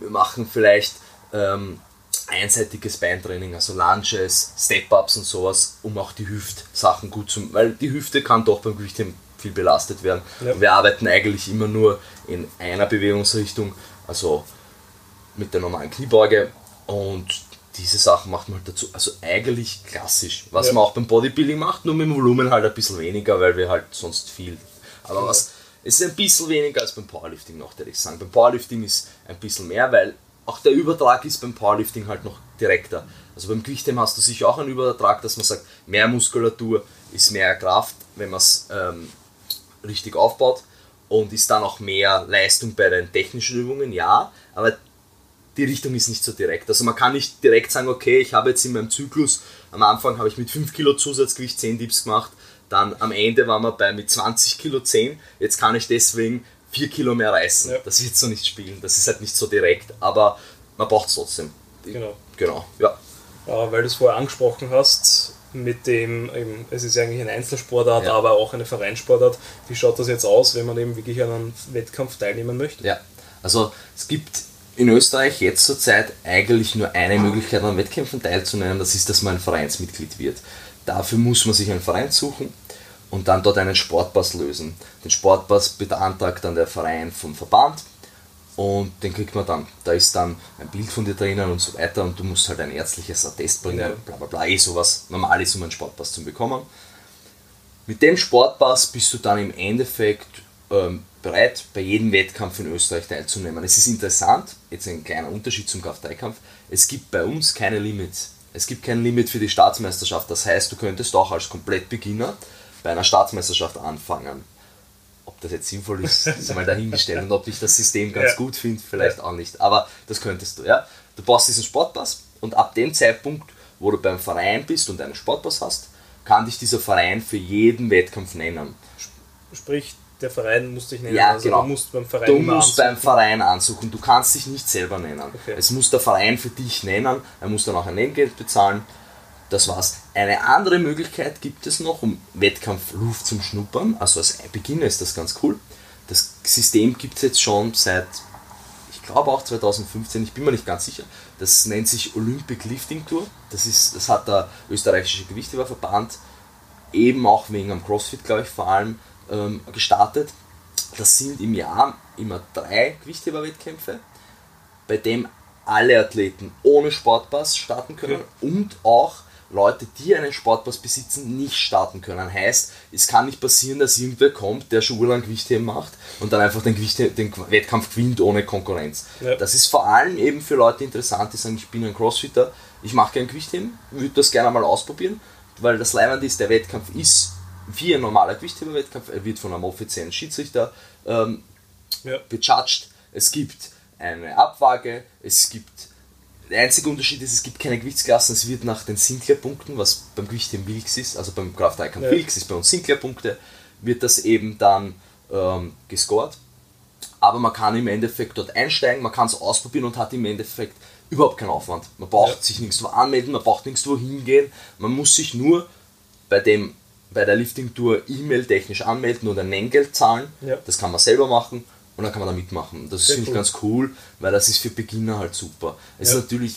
Wir machen vielleicht ähm, einseitiges Beintraining, also Lunges, Step-Ups und sowas, um auch die Hüftsachen gut zu weil die Hüfte kann doch beim Gewichtheben viel belastet werden. Ja. Wir arbeiten eigentlich immer nur in einer Bewegungsrichtung, also mit der normalen Kniebeuge und diese Sachen macht man halt dazu. Also eigentlich klassisch, was Ja. man auch beim Bodybuilding macht, nur mit dem Volumen halt ein bisschen weniger, weil wir halt sonst viel. Aber Genau. was es ist ein bisschen weniger als beim Powerlifting noch, würde ich sagen. Beim Powerlifting ist ein bisschen mehr, weil auch der Übertrag ist beim Powerlifting halt noch direkter. Also beim Gewichtheben hast du sicher auch einen Übertrag, dass man sagt, mehr Muskulatur ist mehr Kraft, wenn man es ähm, richtig aufbaut und ist dann auch mehr Leistung bei den technischen Übungen, ja, aber die Richtung ist nicht so direkt. Also man kann nicht direkt sagen, okay, ich habe jetzt in meinem Zyklus, am Anfang habe ich mit 5 Kilo Zusatzgewicht 10 Dips gemacht, dann am Ende waren wir bei mit 20 Kilo 10, jetzt kann ich deswegen 4 Kilo mehr reißen. Ja. Das wird so nicht spielen, das ist halt nicht so direkt, aber man braucht es trotzdem. Genau. Genau, ja. Weil du es vorher angesprochen hast, mit dem, eben, es ist eigentlich eine Einzelsportart, ja. aber auch eine Vereinssportart. Wie schaut das jetzt aus, wenn man eben wirklich an einem Wettkampf teilnehmen möchte? Ja, also es gibt in Österreich jetzt zur Zeit eigentlich nur eine Möglichkeit an Wettkämpfen teilzunehmen, das ist, dass man ein Vereinsmitglied wird. Dafür muss man sich einen Verein suchen und dann dort einen Sportpass lösen. Den Sportpass beantragt dann der Verein vom Verband und den kriegt man dann. Da ist dann ein Bild von dir drinnen und so weiter und du musst halt ein ärztliches Attest bringen, ja. bla bla bla, eh sowas normal ist, um einen Sportpass zu bekommen. Mit dem Sportpass bist du dann im Endeffekt ähm, bereit, bei jedem Wettkampf in Österreich teilzunehmen. Es ist interessant, jetzt ein kleiner Unterschied zum Kraft-3-Kampf, es gibt bei uns keine Limits. Es gibt kein Limit für die Staatsmeisterschaft, das heißt, du könntest auch als Komplettbeginner bei einer Staatsmeisterschaft anfangen ob das jetzt sinnvoll ist, ist einmal dahingestellt und ob ich das System ganz ja. gut finde, vielleicht ja. auch nicht. Aber das könntest du, ja. Du brauchst diesen Sportpass und ab dem Zeitpunkt, wo du beim Verein bist und einen Sportpass hast, kann dich dieser Verein für jeden Wettkampf nennen. Sprich, der Verein muss dich nennen. Ja, also genau. Du musst beim Verein, du musst beim Verein ansuchen. Du kannst dich nicht selber nennen. Okay. Es muss der Verein für dich nennen. Er muss dann auch ein Nenngeld bezahlen. Das war's. Eine andere Möglichkeit gibt es noch, um Wettkampfluft zum Schnuppern. Also als Beginner ist das ganz cool. Das System gibt es jetzt schon seit, ich glaube auch 2015, ich bin mir nicht ganz sicher. Das nennt sich Olympic Lifting Tour. Das, ist, das hat der österreichische Gewichtheberverband eben auch wegen am CrossFit, glaube ich, vor allem ähm, gestartet. Das sind im Jahr immer drei Gewichtheberwettkämpfe, bei dem alle Athleten ohne Sportpass starten können ja. und auch Leute, die einen Sportpass besitzen, nicht starten können. Heißt, es kann nicht passieren, dass irgendwer kommt, der schon urlang Gewichtheben macht und dann einfach den, Gewichtheben, den Wettkampf gewinnt ohne Konkurrenz. Ja. Das ist vor allem eben für Leute interessant, die sagen, ich bin ein Crossfitter, ich mache kein Gewichtheben, würde das gerne mal ausprobieren, weil das Leibende ist, der Wettkampf ist wie ein normaler Gewichtheber-Wettkampf, er wird von einem offiziellen Schiedsrichter ähm, ja. bejudged, es gibt eine Abwaage, es gibt der einzige Unterschied ist, es gibt keine Gewichtsklassen, es wird nach den Sinclair-Punkten, was beim Gewicht im Wilks ist, also beim Kraft Icon ja. Wilks ist bei uns Sinclair-Punkte, wird das eben dann ähm, gescored. Aber man kann im Endeffekt dort einsteigen, man kann es ausprobieren und hat im Endeffekt überhaupt keinen Aufwand. Man braucht ja. sich nirgendwo anmelden, man braucht nirgendwo hingehen, man muss sich nur bei dem bei der Lifting Tour E-Mail technisch anmelden und ein Nenngeld zahlen. Ja. Das kann man selber machen und dann kann man da mitmachen. Das finde ich ganz cool, weil das ist für Beginner halt super. Es ja. ist natürlich,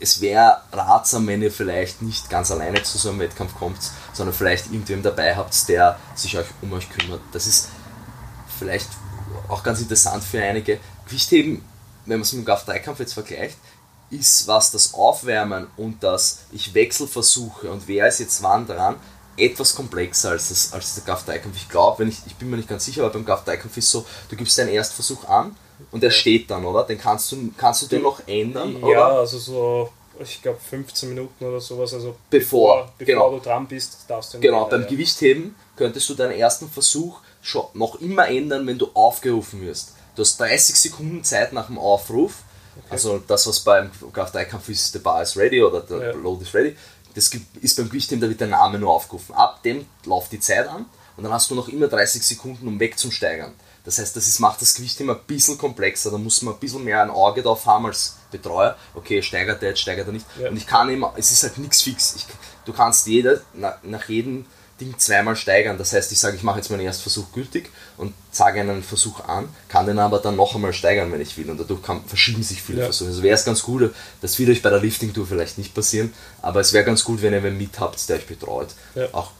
es wäre ratsam, wenn ihr vielleicht nicht ganz alleine zu so einem Wettkampf kommt, sondern vielleicht irgendwem dabei habt, der sich euch um euch kümmert. Das ist vielleicht auch ganz interessant für einige. Gewichtheben, wenn man es mit dem GAF-3-Kampf jetzt vergleicht, ist, was das Aufwärmen und das Ich Wechselversuche und wer ist jetzt wann dran, etwas komplexer als, das, als der GAF-3-Kampf. Ich glaube, ich, ich bin mir nicht ganz sicher, aber beim GAF-3-Kampf ist so, du gibst deinen Erstversuch an und der steht dann, oder? Den kannst du, kannst du den noch ändern, ja, oder? also so, ich glaube 15 Minuten oder sowas, also bevor, bevor, genau. du dran bist, darfst du Genau, beim ja. Gewichtheben könntest du deinen ersten Versuch schon noch immer ändern, wenn du aufgerufen wirst. Du hast 30 Sekunden Zeit nach dem Aufruf, okay. also das, was beim GAF-3-Kampf ist, the bar is ready oder the ja. load is ready, das ist beim Gewichtheben, da wird der Name nur aufgerufen. Ab dem läuft die Zeit an und dann hast du noch immer 30 Sekunden, um weg zum Steigern. Das heißt, das ist, macht das Gewichtheben ein bisschen komplexer, da muss man ein bisschen mehr ein Auge drauf haben als Betreuer. Okay, steigert er jetzt, steigert er nicht. Ja. Und ich kann immer, es ist halt nichts fix. Ich, du kannst jeder, nach, nach jedem Ding zweimal steigern. Das heißt, ich sage, ich mache jetzt meinen Erstversuch gültig und sage einen Versuch an, kann den aber dann noch einmal steigern, wenn ich will. Und dadurch kann, verschieben sich viele ja. Versuche. Also wäre es ganz gut, das wird euch bei der Lifting-Tour vielleicht nicht passieren, aber es wäre ganz gut, wenn ihr wen mit habt, der euch betreut. Ja. Auch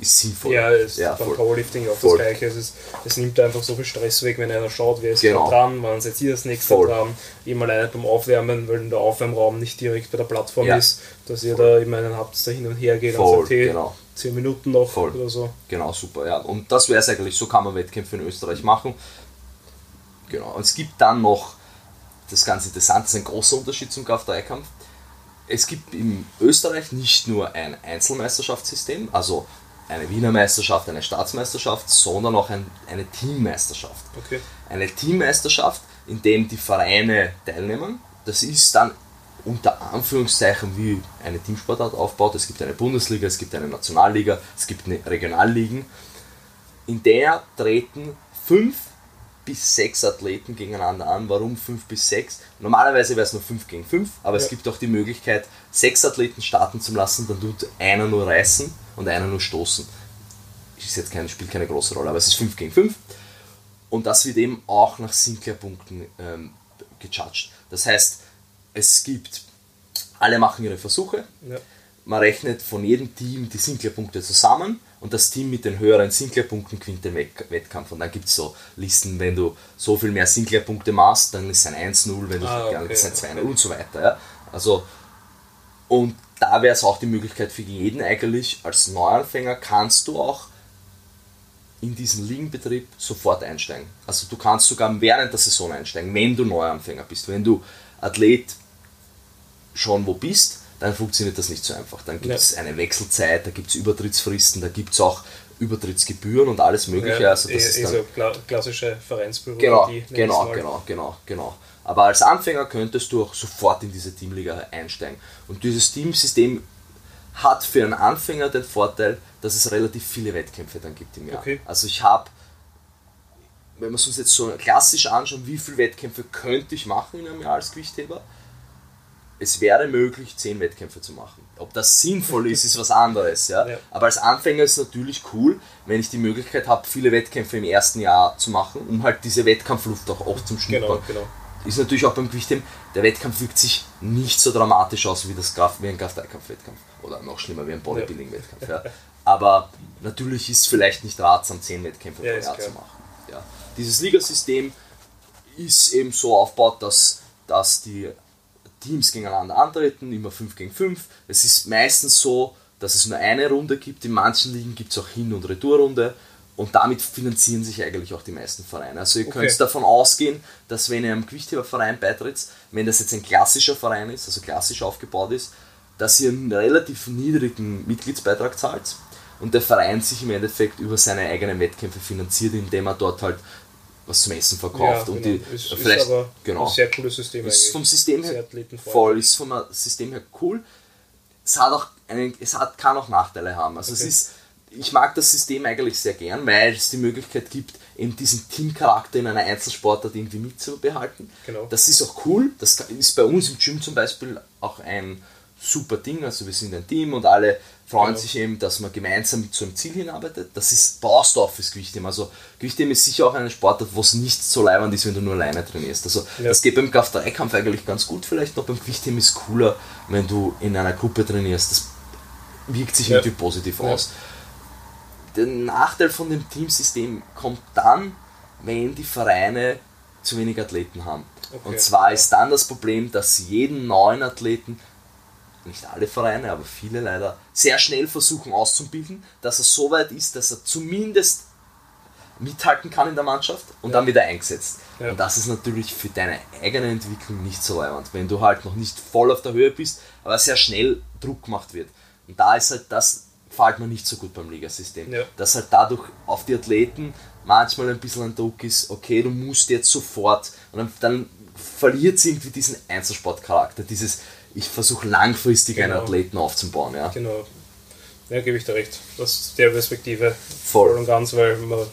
ist sinnvoll. Ja, ist ja, beim voll. Powerlifting auch voll. das Gleiche. Es, ist, es nimmt einfach so viel Stress weg, wenn einer schaut, wer ist genau. dran, wann seid ihr das nächste voll. dran. Eben alleine beim Aufwärmen, weil der Aufwärmraum nicht direkt bei der Plattform ja. ist, dass ihr da immer einen habt, der hin und her geht voll. und sagt, hey, genau. 10 Minuten noch voll. oder so. Genau, super. Ja. Und das wäre es eigentlich, so kann man Wettkämpfe in Österreich machen. Genau. Und es gibt dann noch, das ist ganz interessant, das ist ein großer Unterschied zum KF3-Kampf. Es gibt in Österreich nicht nur ein Einzelmeisterschaftssystem, also eine Wiener Meisterschaft, eine Staatsmeisterschaft, sondern auch ein, eine Teammeisterschaft. Okay. Eine Teammeisterschaft, in dem die Vereine teilnehmen. Das ist dann unter Anführungszeichen wie eine Teamsportart aufbaut. Es gibt eine Bundesliga, es gibt eine Nationalliga, es gibt eine Regionalligen. In der treten fünf bis sechs Athleten gegeneinander an. Warum fünf bis sechs? Normalerweise wäre es nur fünf gegen fünf, aber ja. es gibt auch die Möglichkeit, sechs Athleten starten zu lassen, dann tut einer nur reißen und einer nur stoßen. Ist jetzt kein, spielt keine große Rolle, aber es ist fünf gegen fünf. Und das wird eben auch nach Sinclair-Punkten ähm, gejudged. Das heißt, es gibt, alle machen ihre Versuche, ja. man rechnet von jedem Team die Sinclair-Punkte zusammen und das Team mit den höheren Sinclair-Punkten gewinnt den Wettkampf. Und dann gibt es so Listen, wenn du so viel mehr Sinclair-Punkte machst, dann ist es ein 1-0, wenn du ah, okay, ist ein 2-0 okay. und so weiter. Ja? Also, und da wäre es auch die Möglichkeit für jeden eigentlich, als Neuanfänger kannst du auch in diesen Ligenbetrieb sofort einsteigen. Also du kannst sogar während der Saison einsteigen, wenn du Neuanfänger bist. Wenn du Athlet schon wo bist, dann funktioniert das nicht so einfach. Dann gibt es ja. eine Wechselzeit, da gibt es Übertrittsfristen, da gibt es auch Übertrittsgebühren und alles Mögliche. Ja, also das eh, ist dann, so klassische Vereinsbürokratie. Genau, genau, genau, genau, genau. Aber als Anfänger könntest du auch sofort in diese Teamliga einsteigen. Und dieses Teamsystem hat für einen Anfänger den Vorteil, dass es relativ viele Wettkämpfe dann gibt im Jahr. Okay. Also ich habe, wenn wir es uns jetzt so klassisch anschauen, wie viele Wettkämpfe könnte ich machen in einem Jahr als Gewichtheber, es wäre möglich, zehn Wettkämpfe zu machen. Ob das sinnvoll ist, ist was anderes. Ja? ja? Aber als Anfänger ist es natürlich cool, wenn ich die Möglichkeit habe, viele Wettkämpfe im ersten Jahr zu machen, um halt diese Wettkampfluft auch oft zum Schnuppern. Genau, genau. Ist natürlich auch beim Gewichtheben, der Wettkampf wirkt sich nicht so dramatisch aus wie, das Graf, wie ein Kraft-Wettkampf. Oder noch schlimmer wie ein Bodybuilding-Wettkampf. Ja. Aber natürlich ist es vielleicht nicht ratsam, zehn Wettkämpfe pro Jahr zu machen. Ja. Dieses Ligasystem ist eben so aufgebaut, dass, dass die Teams gegeneinander antreten, immer 5 gegen 5. Es ist meistens so, dass es nur eine Runde gibt. In manchen Ligen gibt es auch Hin- und Retourrunde. Und damit finanzieren sich eigentlich auch die meisten Vereine. Also ihr okay. könnt davon ausgehen, dass wenn ihr einem Gewichtheberverein beitritt, wenn das jetzt ein klassischer Verein ist, also klassisch aufgebaut ist, dass ihr einen relativ niedrigen Mitgliedsbeitrag zahlt und der Verein sich im Endeffekt über seine eigenen Wettkämpfe finanziert, indem er dort halt was zum Essen verkauft. Ja, genau. und die, ist, vielleicht, ist aber genau, ein sehr cooles System. Ist vom System her voll, ist vom System her cool. Es hat auch einen, es hat, kann auch Nachteile haben. Also okay. es ist, ich mag das System eigentlich sehr gern, weil es die Möglichkeit gibt, eben diesen Teamcharakter in einer Einzelsportart irgendwie mitzubehalten. Genau. Das ist auch cool. Das ist bei uns im Gym zum Beispiel auch ein super Ding. Also wir sind ein Team und alle freuen genau. sich eben, dass man gemeinsam zu einem Ziel hinarbeitet. Das ist baust auf fürs Gewichtheben. Also Gewichtheben ist sicher auch eine Sportart, wo es nicht so leibend ist, wenn du nur alleine trainierst. Also ja. das geht beim Kraft-3-Kampf eigentlich ganz gut vielleicht noch. Beim Gewichtheben ist es cooler, wenn du in einer Gruppe trainierst. Das wirkt sich ja. irgendwie positiv ja. aus. Der Nachteil von dem Teamsystem kommt dann, wenn die Vereine zu wenig Athleten haben. Okay. Und zwar ist dann das Problem, dass jeden neuen Athleten nicht alle Vereine, aber viele leider, sehr schnell versuchen auszubilden, dass er so weit ist, dass er zumindest mithalten kann in der Mannschaft und ja. dann wieder eingesetzt. Ja. Und das ist natürlich für deine eigene Entwicklung nicht so leibend, wenn du halt noch nicht voll auf der Höhe bist, aber sehr schnell Druck gemacht wird. Und da ist halt das, fällt mir nicht so gut beim Ligasystem. Ja. Dass halt dadurch auf die Athleten manchmal ein bisschen ein Druck ist, okay, du musst jetzt sofort, und dann, dann verliert es irgendwie diesen Einzelsportcharakter, dieses, ich versuche langfristig genau. einen Athleten aufzubauen. Ja. Genau. Ja, gebe ich dir recht. Aus der Perspektive voll, voll und ganz, weil man,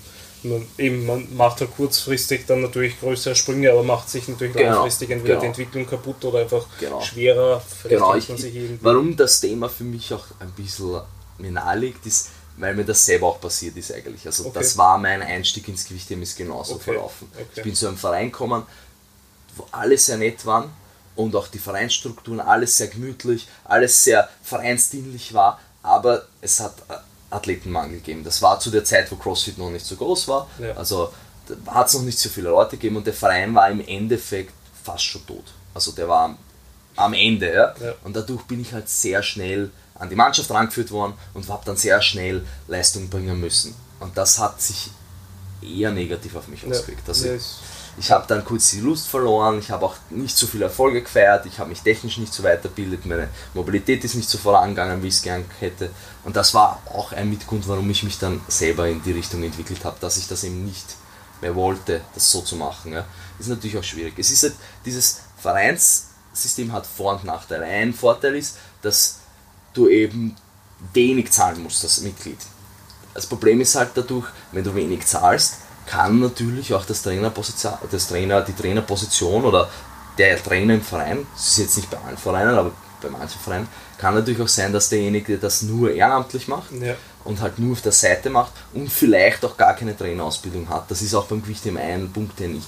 man, eben, man macht halt kurzfristig dann natürlich größere Sprünge, aber macht sich natürlich genau. langfristig entweder genau. die Entwicklung kaputt oder einfach genau. schwerer. genau, ich, warum das Thema für mich auch ein bisschen mir nahe liegt, ist, weil mir das selber auch passiert ist eigentlich. Also okay. das war mein Einstieg ins Gewichtheben ist genauso okay. verlaufen. Okay. Ich bin zu einem Verein gekommen, wo alle sehr nett waren, und auch die Vereinsstrukturen, alles sehr gemütlich, alles sehr vereinsdienlich war, aber es hat äh, Athletenmangel gegeben. Das war zu der Zeit, wo CrossFit noch nicht so groß war, ja. also hat es noch nicht so viele Leute gegeben und der Verein war im Endeffekt fast schon tot. Also der war am Ende, ja? ja. Und dadurch bin ich halt sehr schnell an die Mannschaft rangeführt worden und habe dann sehr schnell Leistung bringen müssen. Und das hat sich eher negativ auf mich ausgewirkt. Also ja, Ich habe dann kurz die Lust verloren, ich habe auch nicht so viele Erfolge gefeiert, ich habe mich technisch nicht so weiterbildet, meine Mobilität ist nicht so vorangegangen, wie ich es gern hätte. Und das war auch ein Mitgrund, warum ich mich dann selber in die Richtung entwickelt habe, dass ich das eben nicht mehr wollte, das so zu machen. Ja. Ist natürlich auch schwierig. Es ist halt, dieses Vereinssystem hat Vor- und Nachteile. Ein Vorteil ist, dass du eben wenig zahlen musst als Mitglied. Das Problem ist halt dadurch, wenn du wenig zahlst, kann natürlich auch das Trainerposition, das Trainer, die Trainerposition oder der Trainer im Verein, das ist jetzt nicht bei allen Vereinen, aber bei manchen Vereinen, kann natürlich auch sein, dass derjenige das nur ehrenamtlich macht Ja. und halt nur auf der Seite macht und vielleicht auch gar keine Trainerausbildung hat. Das ist auch beim Gewichtheben ein Punkt, den ich,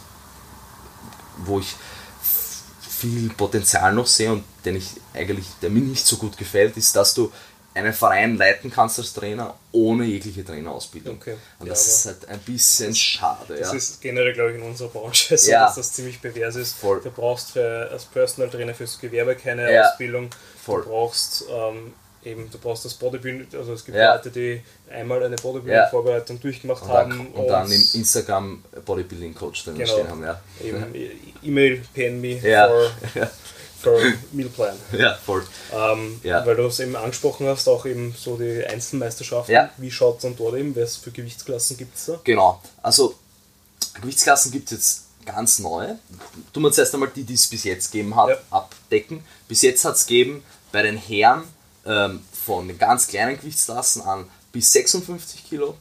wo ich viel Potenzial noch sehe und den ich eigentlich, der mir nicht so gut gefällt, ist, dass du einen Verein leiten kannst als Trainer ohne jegliche Trainerausbildung. Okay. Und das ist halt ein bisschen schade. Das ja. ist generell, glaube ich, in unserer Branche so, Ja. dass das ziemlich pervers ist. Voll. Du brauchst für, als Personal Trainer fürs Gewerbe keine Ja. Ausbildung. Voll. Du brauchst ähm, eben, du brauchst das Bodybuilding, also es gibt. Leute, die einmal eine Bodybuilding-Vorbereitung durchgemacht und, haben dann, und dann im Instagram Bodybuilding Coach drin Genau. stehen haben. Ja, eben E-Mail, pen me for, for Meal Plan. ja voll. Ähm, Ja. Weil du es eben angesprochen hast, auch eben so die Einzelmeisterschaften. Ja. Wie schaut es dann dort eben? Was für Gewichtsklassen gibt es da? Genau. Also Gewichtsklassen gibt es jetzt ganz neue. Tun wir zuerst einmal die, die es bis jetzt gegeben hat, Ja. abdecken. Bis jetzt hat es gegeben bei den Herren ähm, von den ganz kleinen Gewichtsklassen an bis 56 Kilo,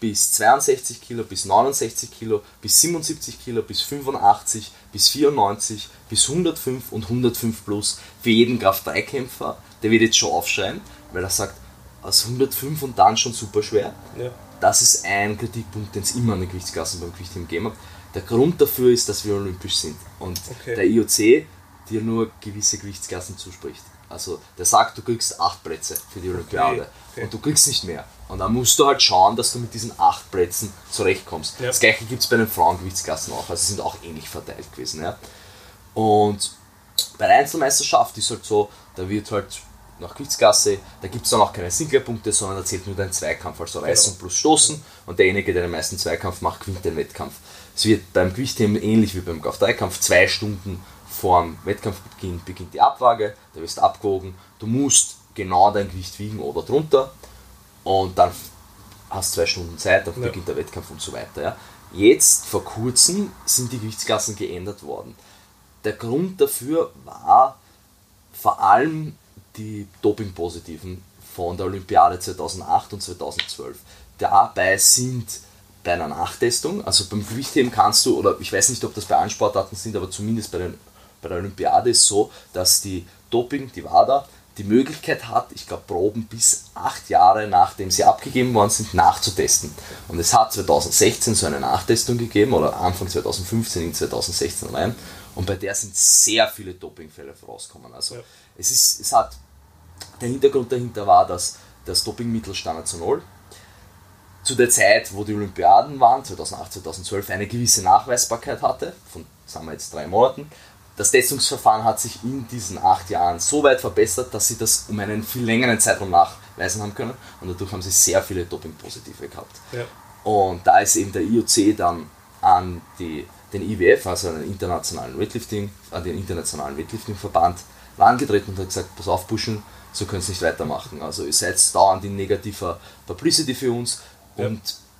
bis 62 Kilo, bis 69 Kilo, bis 77 Kilo, bis 85, bis 94, bis 105 und 105 plus für jeden Kraft-3-Kämpfer. Der wird jetzt schon aufschreien, weil er sagt, aus 105 und dann schon super schwer. Ja. Das ist ein Kritikpunkt, den es immer an den Gewichtsklassen beim Gewichtheben gegeben hat. Der Grund dafür ist, dass wir olympisch sind und Okay. der IOC dir nur gewisse Gewichtsklassen zuspricht. Also der sagt, du kriegst acht Plätze für die Olympiade okay. und du kriegst nicht mehr. Und dann musst du halt schauen, dass du mit diesen acht Plätzen zurechtkommst. Ja. Das gleiche gibt es bei den Frauengewichtsklassen auch, also sie sind auch ähnlich verteilt gewesen. Ja. Und bei der Einzelmeisterschaft ist halt so, da wird halt nach Gewichtsklasse, da gibt es dann auch keine Singlerpunkte, sondern da zählt nur dein Zweikampf, also Reißen plus Stoßen und derjenige, der den meisten Zweikampf macht, gewinnt den Wettkampf. Es wird beim Gewichtheben ähnlich wie beim Kraft-3-Kampf, zwei Stunden vor dem Wettkampfbeginn beginnt die Abwaage, da wirst du abgewogen, du musst genau dein Gewicht wiegen oder drunter und dann hast zwei Stunden Zeit, dann Ja. beginnt der Wettkampf und so weiter. Ja. Jetzt, vor kurzem, sind die Gewichtsklassen geändert worden. Der Grund dafür war vor allem die Doping-Positiven von der Olympiade 2008 und 2012. Dabei sind bei einer Nachtestung, also beim Gewichtheben kannst du, oder ich weiß nicht, ob das bei allen Sportarten sind, aber zumindest bei, den, bei der Olympiade ist so, dass die Doping, die WADA, die Möglichkeit hat, ich glaube, Proben bis acht Jahre nachdem sie abgegeben worden sind, nachzutesten. Und es hat 2016 so eine Nachtestung gegeben, oder Anfang 2015 in 2016 rein, und bei der sind sehr viele Dopingfälle vorausgekommen. Also Ja. es, ist, es hat, der Hintergrund dahinter war, dass das Dopingmittel Stanazol zu der Zeit, wo die Olympiaden waren, 2008, 2012, eine gewisse Nachweisbarkeit hatte, von sagen wir jetzt drei Monaten. Das Testungsverfahren hat sich in diesen acht Jahren so weit verbessert, dass sie das um einen viel längeren Zeitraum nachweisen haben können und dadurch haben sie sehr viele Dopingpositive gehabt. Ja. Und da ist eben der IOC dann an die, den IWF, also an den internationalen Weightlifting, an den internationalen Weightlifting-Verband, herangetreten und hat gesagt, pass auf, Burschen, so könnt ihr nicht weitermachen. Also ihr seid dauernd in negativer Publicity für uns Ja.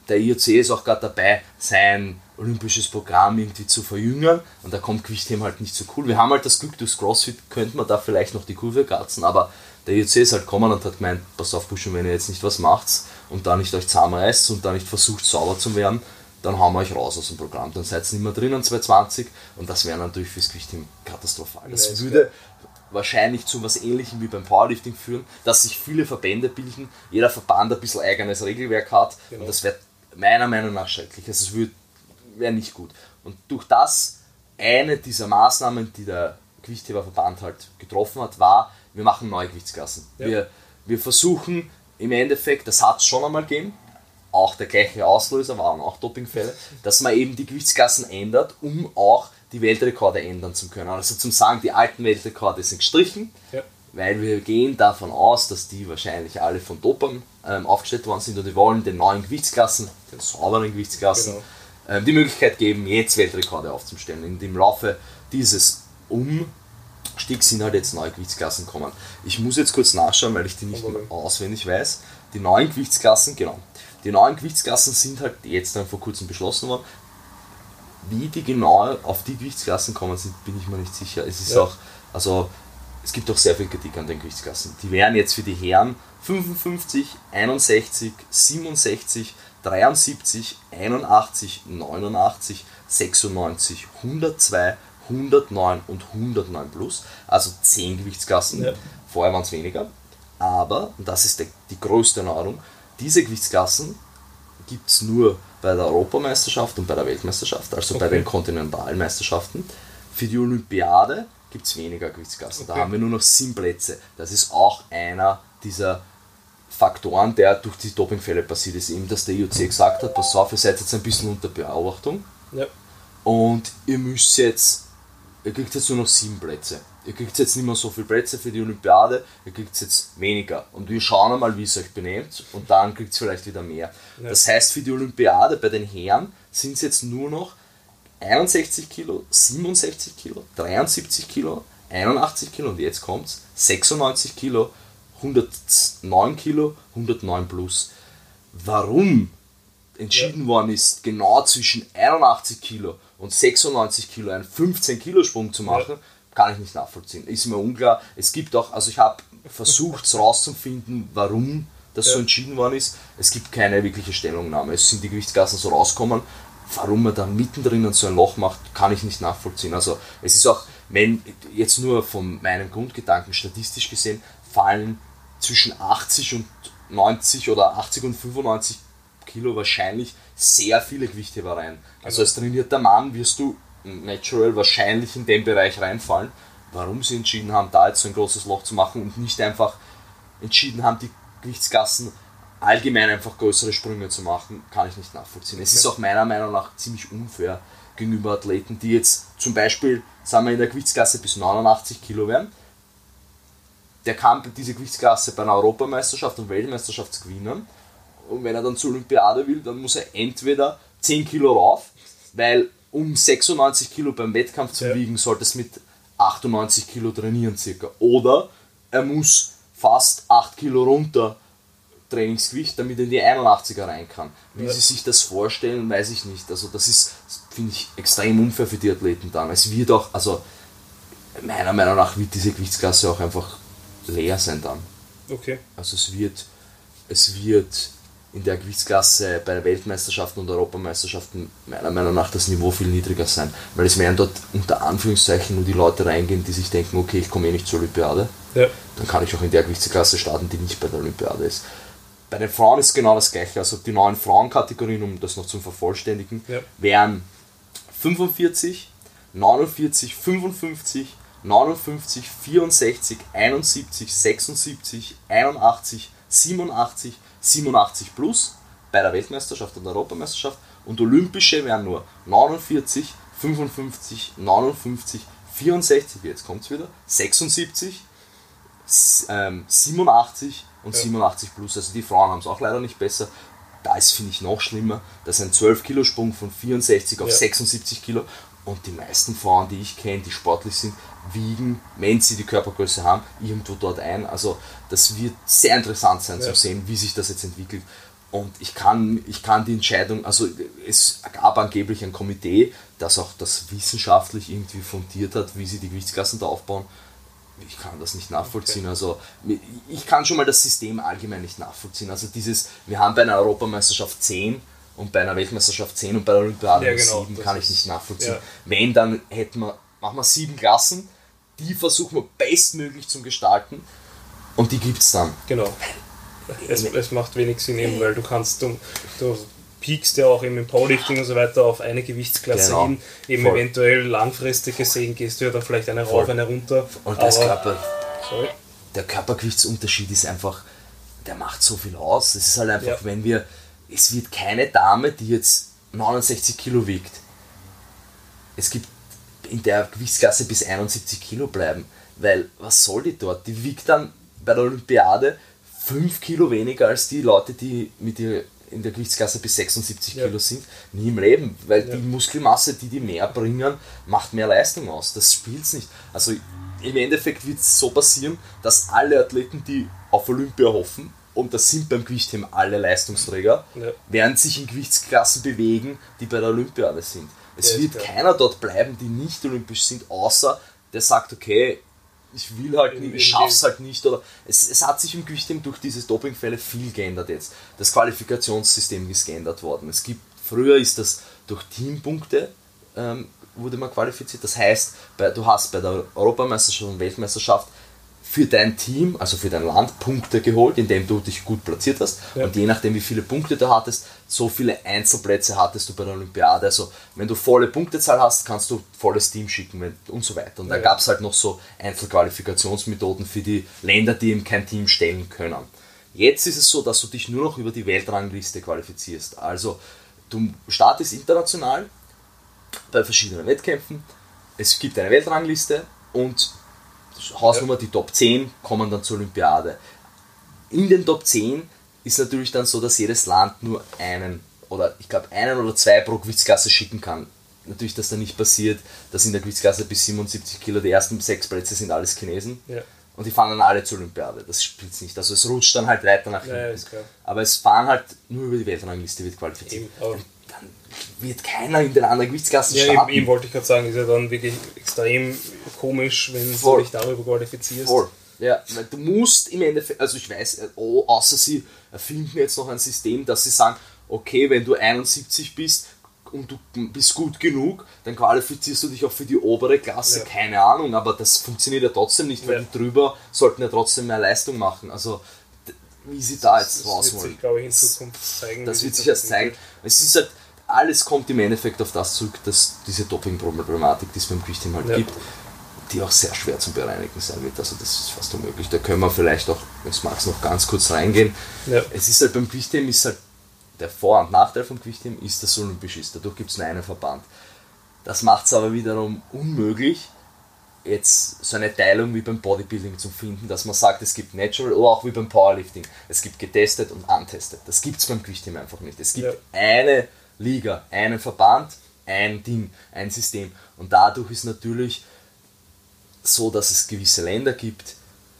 Der IOC ist auch gerade dabei, sein olympisches Programm irgendwie zu verjüngern und da kommt Gewichtheben halt nicht so cool. Wir haben halt das Glück, durchs CrossFit könnte man da vielleicht noch die Kurve kratzen, aber der IOC ist halt gekommen und hat gemeint, pass auf Burschen, wenn ihr jetzt nicht was macht und da nicht euch zusammenreißt und da nicht versucht sauber zu werden, dann hauen wir euch raus aus dem Programm. Dann seid ihr nicht mehr drinnen 2020 und das wäre natürlich fürs Gewichtheben katastrophal. Das würde wahrscheinlich zu was ähnlichem wie beim Powerlifting führen, dass sich viele Verbände bilden, jeder Verband ein bisschen eigenes Regelwerk hat Genau. und das wäre meiner Meinung nach schrecklich. Also es wäre nicht gut. Und durch das, eine dieser Maßnahmen, die der Gewichtheberverband halt getroffen hat, war, wir machen neue Gewichtsklassen. Ja. Wir, wir versuchen im Endeffekt, das hat es schon einmal gegeben, auch der gleiche Auslöser waren auch Dopingfälle, dass man eben die Gewichtsklassen ändert, um auch die Weltrekorde ändern zu können. Also zum sagen, die alten Weltrekorde sind gestrichen, Ja. Weil wir gehen davon aus, dass die wahrscheinlich alle von Dopern ähm, aufgestellt worden sind und wir wollen den neuen Gewichtsklassen, den sauberen Gewichtsklassen, Genau. äh, die Möglichkeit geben, jetzt Weltrekorde aufzustellen. In dem Laufe dieses Umstiegs sind halt jetzt neue Gewichtsklassen gekommen. Ich muss jetzt kurz nachschauen, weil ich die nicht mehr auswendig weiß. Die neuen Gewichtsklassen, genau. Die neuen Gewichtsklassen sind halt jetzt dann vor kurzem beschlossen worden. Wie die genau auf die Gewichtsklassen kommen sind, bin ich mir nicht sicher. Es ist ja. auch, also es gibt auch sehr viel Kritik an den Gewichtsklassen. Die wären jetzt für die Herren 55, 61, 67, 73, 81, 89, 96, 102, 109 und 109 plus. Also 10 Gewichtsklassen. Ja. Vorher waren es weniger. Aber, und das ist die, die größte Erneuerung, diese Gewichtsklassen gibt es nur bei der Europameisterschaft und bei der Weltmeisterschaft, also okay. bei den Kontinentalmeisterschaften. Für die Olympiade gibt es weniger Gewichtsklassen. Okay. Da haben wir nur noch sieben Plätze. Das ist auch einer dieser Faktoren, der durch die Dopingfälle passiert ist. Eben, dass der IOC gesagt hat, pass auf, ihr seid jetzt ein bisschen unter Beobachtung. Ja. Und ihr müsst jetzt, ihr kriegt jetzt nur noch sieben Plätze. Ihr kriegt jetzt nicht mehr so viele Plätze für die Olympiade, ihr kriegt jetzt weniger. Und wir schauen einmal, wie es euch benehmt und dann kriegt es vielleicht wieder mehr. Ja. Das heißt, für die Olympiade bei den Herren sind es jetzt nur noch 61 Kilo, 67 Kilo, 73 Kilo, 81 Kilo und jetzt kommt es 96 Kilo, 109 Kilo, 109 plus. Warum entschieden ja. worden ist, genau zwischen 81 Kilo und 96 Kilo einen 15 Kilo Sprung zu machen, ja. kann ich nicht nachvollziehen. Ist mir unklar. Es gibt auch, also ich habe versucht herauszufinden, warum das ja. so entschieden worden ist. Es gibt keine wirkliche Stellungnahme. Es sind die Gewichtsklassen so rausgekommen warum man da mittendrin so ein Loch macht, kann ich nicht nachvollziehen. Also es ist auch, wenn jetzt nur von meinem Grundgedanken statistisch gesehen, fallen zwischen 80 und 90 oder 80 und 95 Kilo wahrscheinlich sehr viele Gewichtheber rein. Also als trainierter Mann wirst du natural wahrscheinlich in den Bereich reinfallen. Warum sie entschieden haben, da jetzt so ein großes Loch zu machen und nicht einfach entschieden haben, die Gewichtsgassen allgemein einfach größere Sprünge zu machen, kann ich nicht nachvollziehen. Es ist auch meiner Meinung nach ziemlich unfair gegenüber Athleten, die jetzt zum Beispiel, sagen wir, in der Gewichtsklasse bis 89 Kilo werden. Der kann diese Gewichtsklasse bei einer Europameisterschaft und Weltmeisterschaft gewinnen. Und wenn er dann zur Olympiade will, dann muss er entweder 10 Kilo rauf, weil um 96 Kilo beim Wettkampf zu ja. wiegen, sollte es mit 98 Kilo trainieren circa. Oder er muss fast 8 Kilo runter Trainingsgewicht, damit er in die 81er rein kann. Wie ja. sie sich das vorstellen, weiß ich nicht. Also das ist, finde ich, extrem unfair für die Athleten dann. Es wird auch, also meiner Meinung nach wird diese Gewichtsklasse auch einfach leer sein dann. Okay. Also es wird, es wird in der Gewichtsklasse bei Weltmeisterschaften und Europameisterschaften meiner Meinung nach das Niveau viel niedriger sein. Weil es werden dort unter Anführungszeichen nur die Leute reingehen, die sich denken, okay, ich komme eh nicht zur Olympiade. Ja. Dann kann ich auch in der Gewichtsklasse starten, die nicht bei der Olympiade ist. Bei den Frauen ist genau das gleiche. Also die neuen Frauenkategorien, um das noch zu vervollständigen, ja. wären 45, 49, 55, 59, 64, 71, 76, 81, 87, 87 plus bei der Weltmeisterschaft und der Europameisterschaft und olympische wären nur 49, 55, 59, 64, jetzt kommt es wieder, 76, 87, und ja. 87 plus. Also die Frauen haben es auch leider nicht besser. Da ist, finde ich, noch schlimmer. Das ist ein 12-Kilo-Sprung von 64 auf ja. 76 Kilo. Und die meisten Frauen, die ich kenne, die sportlich sind, wiegen, wenn sie die Körpergröße haben, irgendwo dort ein. Also das wird sehr interessant sein ja. zu sehen, wie sich das jetzt entwickelt. Und ich kann, ich kann die Entscheidung, also es gab angeblich ein Komitee, das auch das wissenschaftlich irgendwie fundiert hat, wie sie die Gewichtsklassen da aufbauen ich kann das nicht nachvollziehen. Okay. Also ich kann schon mal das System allgemein nicht nachvollziehen. Also dieses, wir haben bei einer Europameisterschaft 10 und bei einer Weltmeisterschaft 10 und bei der Olympiade ja, genau, 7 kann ich nicht nachvollziehen. Ja. Wenn, dann hätten wir, machen wir sieben Klassen, die versuchen wir bestmöglich zu gestalten und die gibt es dann. Genau. Es, es macht wenig Sinn eben, weil du kannst, du, du piekst ja auch eben im Powerlifting und so weiter auf eine Gewichtsklasse genau. hin. Eben Voll. eventuell langfristig gesehen gehst du ja dann vielleicht eine rauf, eine runter. Und das Körper, sorry. der Körpergewichtsunterschied ist einfach, der macht so viel aus. Es ist halt einfach, ja. wenn wir, es wird keine Dame, die jetzt 69 Kilo wiegt. Es gibt in der Gewichtsklasse bis 71 Kilo bleiben. Weil, was soll die dort? Die wiegt dann bei der Olympiade 5 Kilo weniger als die Leute, die mit ihr in der Gewichtsklasse bis 76 ja. Kilo sind, nie im Leben, weil ja. die Muskelmasse, die die mehr bringen, macht mehr Leistung aus. Das spielt es nicht. Also im Endeffekt wird es so passieren, dass alle Athleten, die auf Olympia hoffen, und das sind beim Gewichtheben alle Leistungsträger, ja. werden sich in Gewichtsklassen bewegen, die bei der Olympiade sind. Es wird keiner dort bleiben, die nicht olympisch sind, außer der sagt, okay, ich will halt nicht, ich schaff's halt nicht. Oder es, es hat sich im Gewichtheben durch diese Dopingfälle viel geändert jetzt. Das Qualifikationssystem ist geändert worden. Es gibt, früher ist das durch Teampunkte ähm, wurde man qualifiziert. Das heißt, bei, du hast bei der Europameisterschaft und Weltmeisterschaft für dein Team, also für dein Land, Punkte geholt, indem du dich gut platziert hast. Ja. Und je nachdem, wie viele Punkte du hattest, so viele Einzelplätze hattest du bei der Olympiade. Also, wenn du volle Punktezahl hast, kannst du volles Team schicken und so weiter. Und ja. da gab es halt noch so Einzelqualifikationsmethoden für die Länder, die eben kein Team stellen können. Jetzt ist es so, dass du dich nur noch über die Weltrangliste qualifizierst. Also, du startest international bei verschiedenen Wettkämpfen. Es gibt eine Weltrangliste und Hausnummer, die Top 10 kommen dann zur Olympiade. In den Top 10 ist natürlich dann so, dass jedes Land nur einen oder ich glaube einen oder zwei pro Gewichtsklasse schicken kann. Natürlich, dass da nicht passiert, dass in der Gewichtsklasse bis 77 Kilo die ersten sechs Plätze sind alles Chinesen. Ja. Und die fahren dann alle zur Olympiade. Das spielt es nicht. Also es rutscht dann halt weiter nach hinten. Ja, aber es fahren halt nur über die Weltrangliste wird qualifiziert. Eben, wird keiner in den anderen Gewichtsklassen ja, starten. Eben, eben wollte ich gerade sagen, ist ja dann wirklich extrem komisch, wenn du dich darüber qualifizierst. Voll. Ja, weil du musst im Endeffekt, also ich weiß, oh, außer sie erfinden jetzt noch ein System, dass sie sagen, okay, wenn du 71 bist und du bist gut genug, dann qualifizierst du dich auch für die obere Klasse, ja. keine Ahnung, aber das funktioniert ja trotzdem nicht, weil ja. drüber sollten ja trotzdem mehr Leistung machen. Also wie sie da jetzt raus wollen. Das wird sich, glaube ich, in Zukunft zeigen. Das wird sich erst zeigen. Es ist halt, alles kommt im Endeffekt auf das zurück, dass diese Doping-Problematik, die es beim Gewichtheben halt ja. gibt, die auch sehr schwer zu bereinigen sein wird. Also das ist fast unmöglich. Da können wir vielleicht auch, wenn es magst, noch ganz kurz reingehen. Ja. Es ist halt beim Gewichtheben ist halt der Vor- und Nachteil vom Gewichtheben ist, dass es olympisch ist. Dadurch gibt es nur einen Verband. Das macht es aber wiederum unmöglich, jetzt so eine Teilung wie beim Bodybuilding zu finden, dass man sagt, es gibt Natural oder auch wie beim Powerlifting. Es gibt getestet und untestet. Das gibt es beim Gewichtheben einfach nicht. Es gibt ja. eine Liga, einen Verband, ein Ding, ein System. Und dadurch ist natürlich so, dass es gewisse Länder gibt,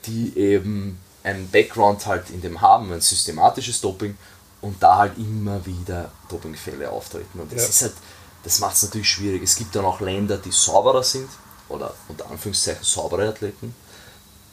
die eben einen Background halt in dem haben, ein systematisches Doping und da halt immer wieder Dopingfälle auftreten. Und das ja. ist halt, das macht es natürlich schwierig. Es gibt dann auch Länder, die sauberer sind oder unter Anführungszeichen saubere Athleten.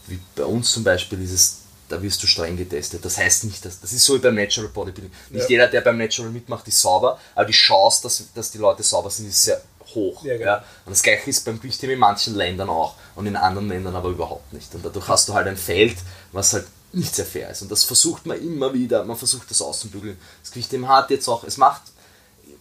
Wie bei uns zum Beispiel ist es da wirst du streng getestet. Das heißt nicht, dass das ist so wie beim Natural Bodybuilding. Nicht ja. jeder, der beim Natural mitmacht, ist sauber, aber die Chance, dass, dass die Leute sauber sind, ist sehr hoch. Ja, genau. ja. Und das gleiche ist beim Gewichtheben in manchen Ländern auch und in anderen Ländern aber überhaupt nicht. Und dadurch hast du halt ein Feld, was halt nicht sehr fair ist. Und das versucht man immer wieder, man versucht das auszubügeln. Das Gewichtheben hat jetzt auch, es macht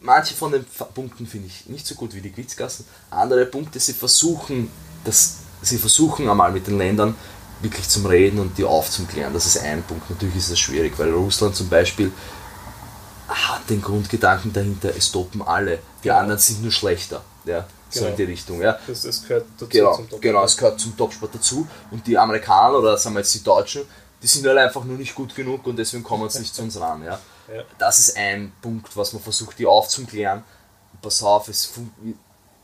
manche von den Punkten finde ich nicht so gut wie die Gewichtsklassen. Andere Punkte, sie versuchen, das, sie versuchen einmal mit den Ländern wirklich zum Reden und die aufzuklären. Das ist ein Punkt. Natürlich ist das schwierig, weil Russland zum Beispiel hat den Grundgedanken dahinter, es stoppen alle. Die genau. anderen sind nur schlechter. Ja, so genau. in die Richtung. Ja. Das, das gehört dazu genau, zum Topsport. Genau, es gehört zum Topsport dazu. Und die Amerikaner oder sagen wir jetzt die Deutschen, die sind halt einfach nur nicht gut genug und deswegen kommen sie nicht zu uns ran. Ja. ja. Das ist ein Punkt, was man versucht, die aufzuklären. Pass auf, es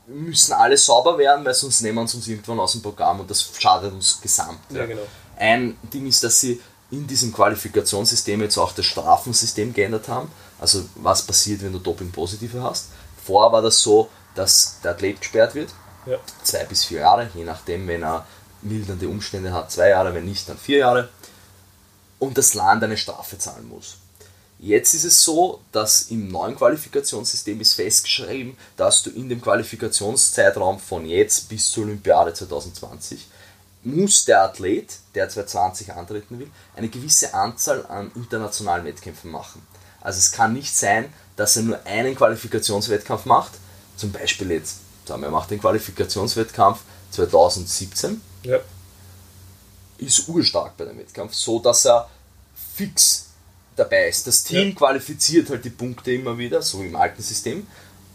müssen alle sauber werden, weil sonst nehmen sie uns irgendwann aus dem Programm und das schadet uns gesamt. Ja, genau. Ein Ding ist, dass sie in diesem Qualifikationssystem jetzt auch das Strafensystem geändert haben. Also was passiert, wenn du Doping-Positive hast. Vorher war das so, dass der Athlet gesperrt wird, ja. zwei bis vier Jahre, je nachdem, wenn er mildernde Umstände hat, zwei Jahre, wenn nicht, dann vier Jahre. Und das Land eine Strafe zahlen muss. Jetzt ist es so, dass im neuen Qualifikationssystem ist festgeschrieben, dass du in dem Qualifikationszeitraum von jetzt bis zur Olympiade 2020 muss der Athlet, der 2020 antreten will, eine gewisse Anzahl an internationalen Wettkämpfen machen. Also es kann nicht sein, dass er nur einen Qualifikationswettkampf macht, zum Beispiel jetzt, sagen wir, er macht den Qualifikationswettkampf 2017, ja. ist urstark bei dem Wettkampf, so dass er fix dabei ist. Das Team ja. qualifiziert halt die Punkte immer wieder, so im alten System,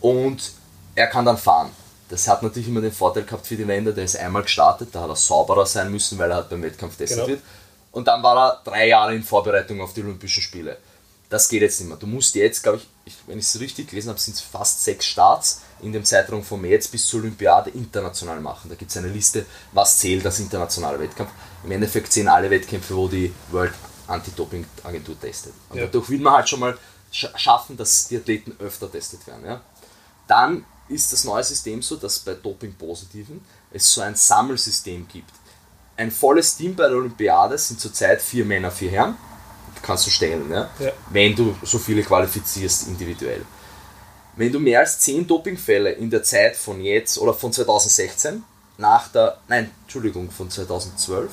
und er kann dann fahren. Das hat natürlich immer den Vorteil gehabt für die Länder, der ist einmal gestartet, da hat er sauberer sein müssen, weil er halt beim Wettkampf testet genau. wird. Und dann war er drei Jahre in Vorbereitung auf die Olympischen Spiele. Das geht jetzt nicht mehr. Du musst jetzt, glaube ich, wenn ich es richtig gelesen habe, sind es fast sechs Starts in dem Zeitraum von März bis zur Olympiade international machen. Da gibt es eine Liste, was zählt als internationaler Wettkampf. Im Endeffekt zählen alle Wettkämpfe, wo die World Anti-Doping-Agentur testet. Und ja. dadurch will man halt schon mal schaffen, dass die Athleten öfter testet werden. Ja? Dann ist das neue System so, dass bei Doping-Positiven es so ein Sammelsystem gibt. Ein volles Team bei der Olympiade sind zurzeit vier Männer, vier Herren. Kannst du stellen, ja? ja. wenn du so viele qualifizierst individuell. Wenn du mehr als zehn Dopingfälle in der Zeit von jetzt oder von 2016 nach der, nein, Entschuldigung, von 2012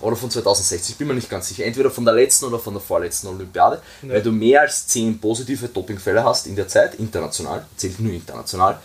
oder von 2060, bin mir nicht ganz sicher, entweder von der letzten oder von der vorletzten Olympiade, ja. weil du mehr als 10 positive Dopingfälle hast in der Zeit, international, zählt nur international,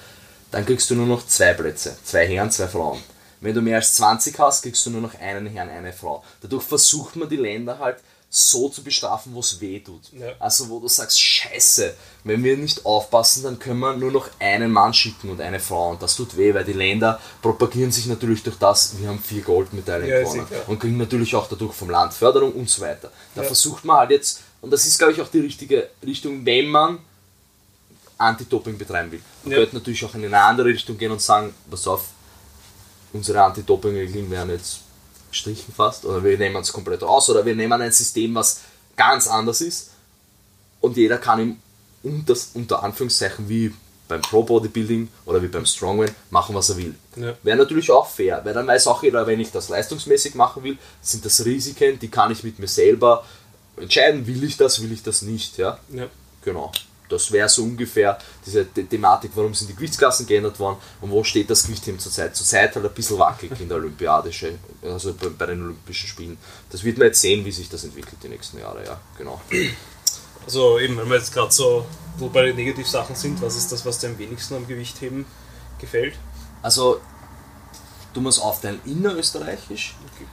dann kriegst du nur noch zwei Plätze, zwei Herren, zwei Frauen. Wenn du mehr als 20 hast, kriegst du nur noch einen Herrn, eine Frau. Dadurch versucht man die Länder halt so zu bestrafen, wo es weh tut. Ja. Also wo du sagst, scheiße, wenn wir nicht aufpassen, dann können wir nur noch einen Mann schicken und eine Frau und das tut weh, weil die Länder propagieren sich natürlich durch das, wir haben vier Goldmedaillen ja, gewonnen und kriegen natürlich auch dadurch vom Land Förderung und so weiter. Da ja. versucht man halt jetzt, und das ist glaube ich auch die richtige Richtung, wenn man Anti-Doping betreiben will. Man ja. könnte natürlich auch in eine andere Richtung gehen und sagen, pass auf, unsere Anti-Doping-Regeln werden jetzt gestrichen fast oder wir nehmen es komplett raus oder wir nehmen ein System, was ganz anders ist und jeder kann ihm unter, unter Anführungszeichen wie beim Pro Bodybuilding oder wie beim Strongman machen, was er will. Ja. Wäre natürlich auch fair, weil dann weiß auch jeder, wenn ich das leistungsmäßig machen will, sind das Risiken, die kann ich mit mir selber entscheiden, will ich das, will ich das nicht. Ja? ja. Genau das wäre so ungefähr diese The Thematik, warum sind die Gewichtsklassen geändert worden und wo steht das Gewichtheben zurzeit. Zurzeit halt ein bisschen wackelig in der Olympiadische, also bei, bei, den Olympischen Spielen. Das wird man jetzt sehen, wie sich das entwickelt die nächsten Jahre, ja, genau. Also eben, wenn wir jetzt gerade so, wo bei den Negativsachen sind, was ist das, was dir am wenigsten am Gewichtheben gefällt? Also, du musst aufteilen, innerösterreichisch okay.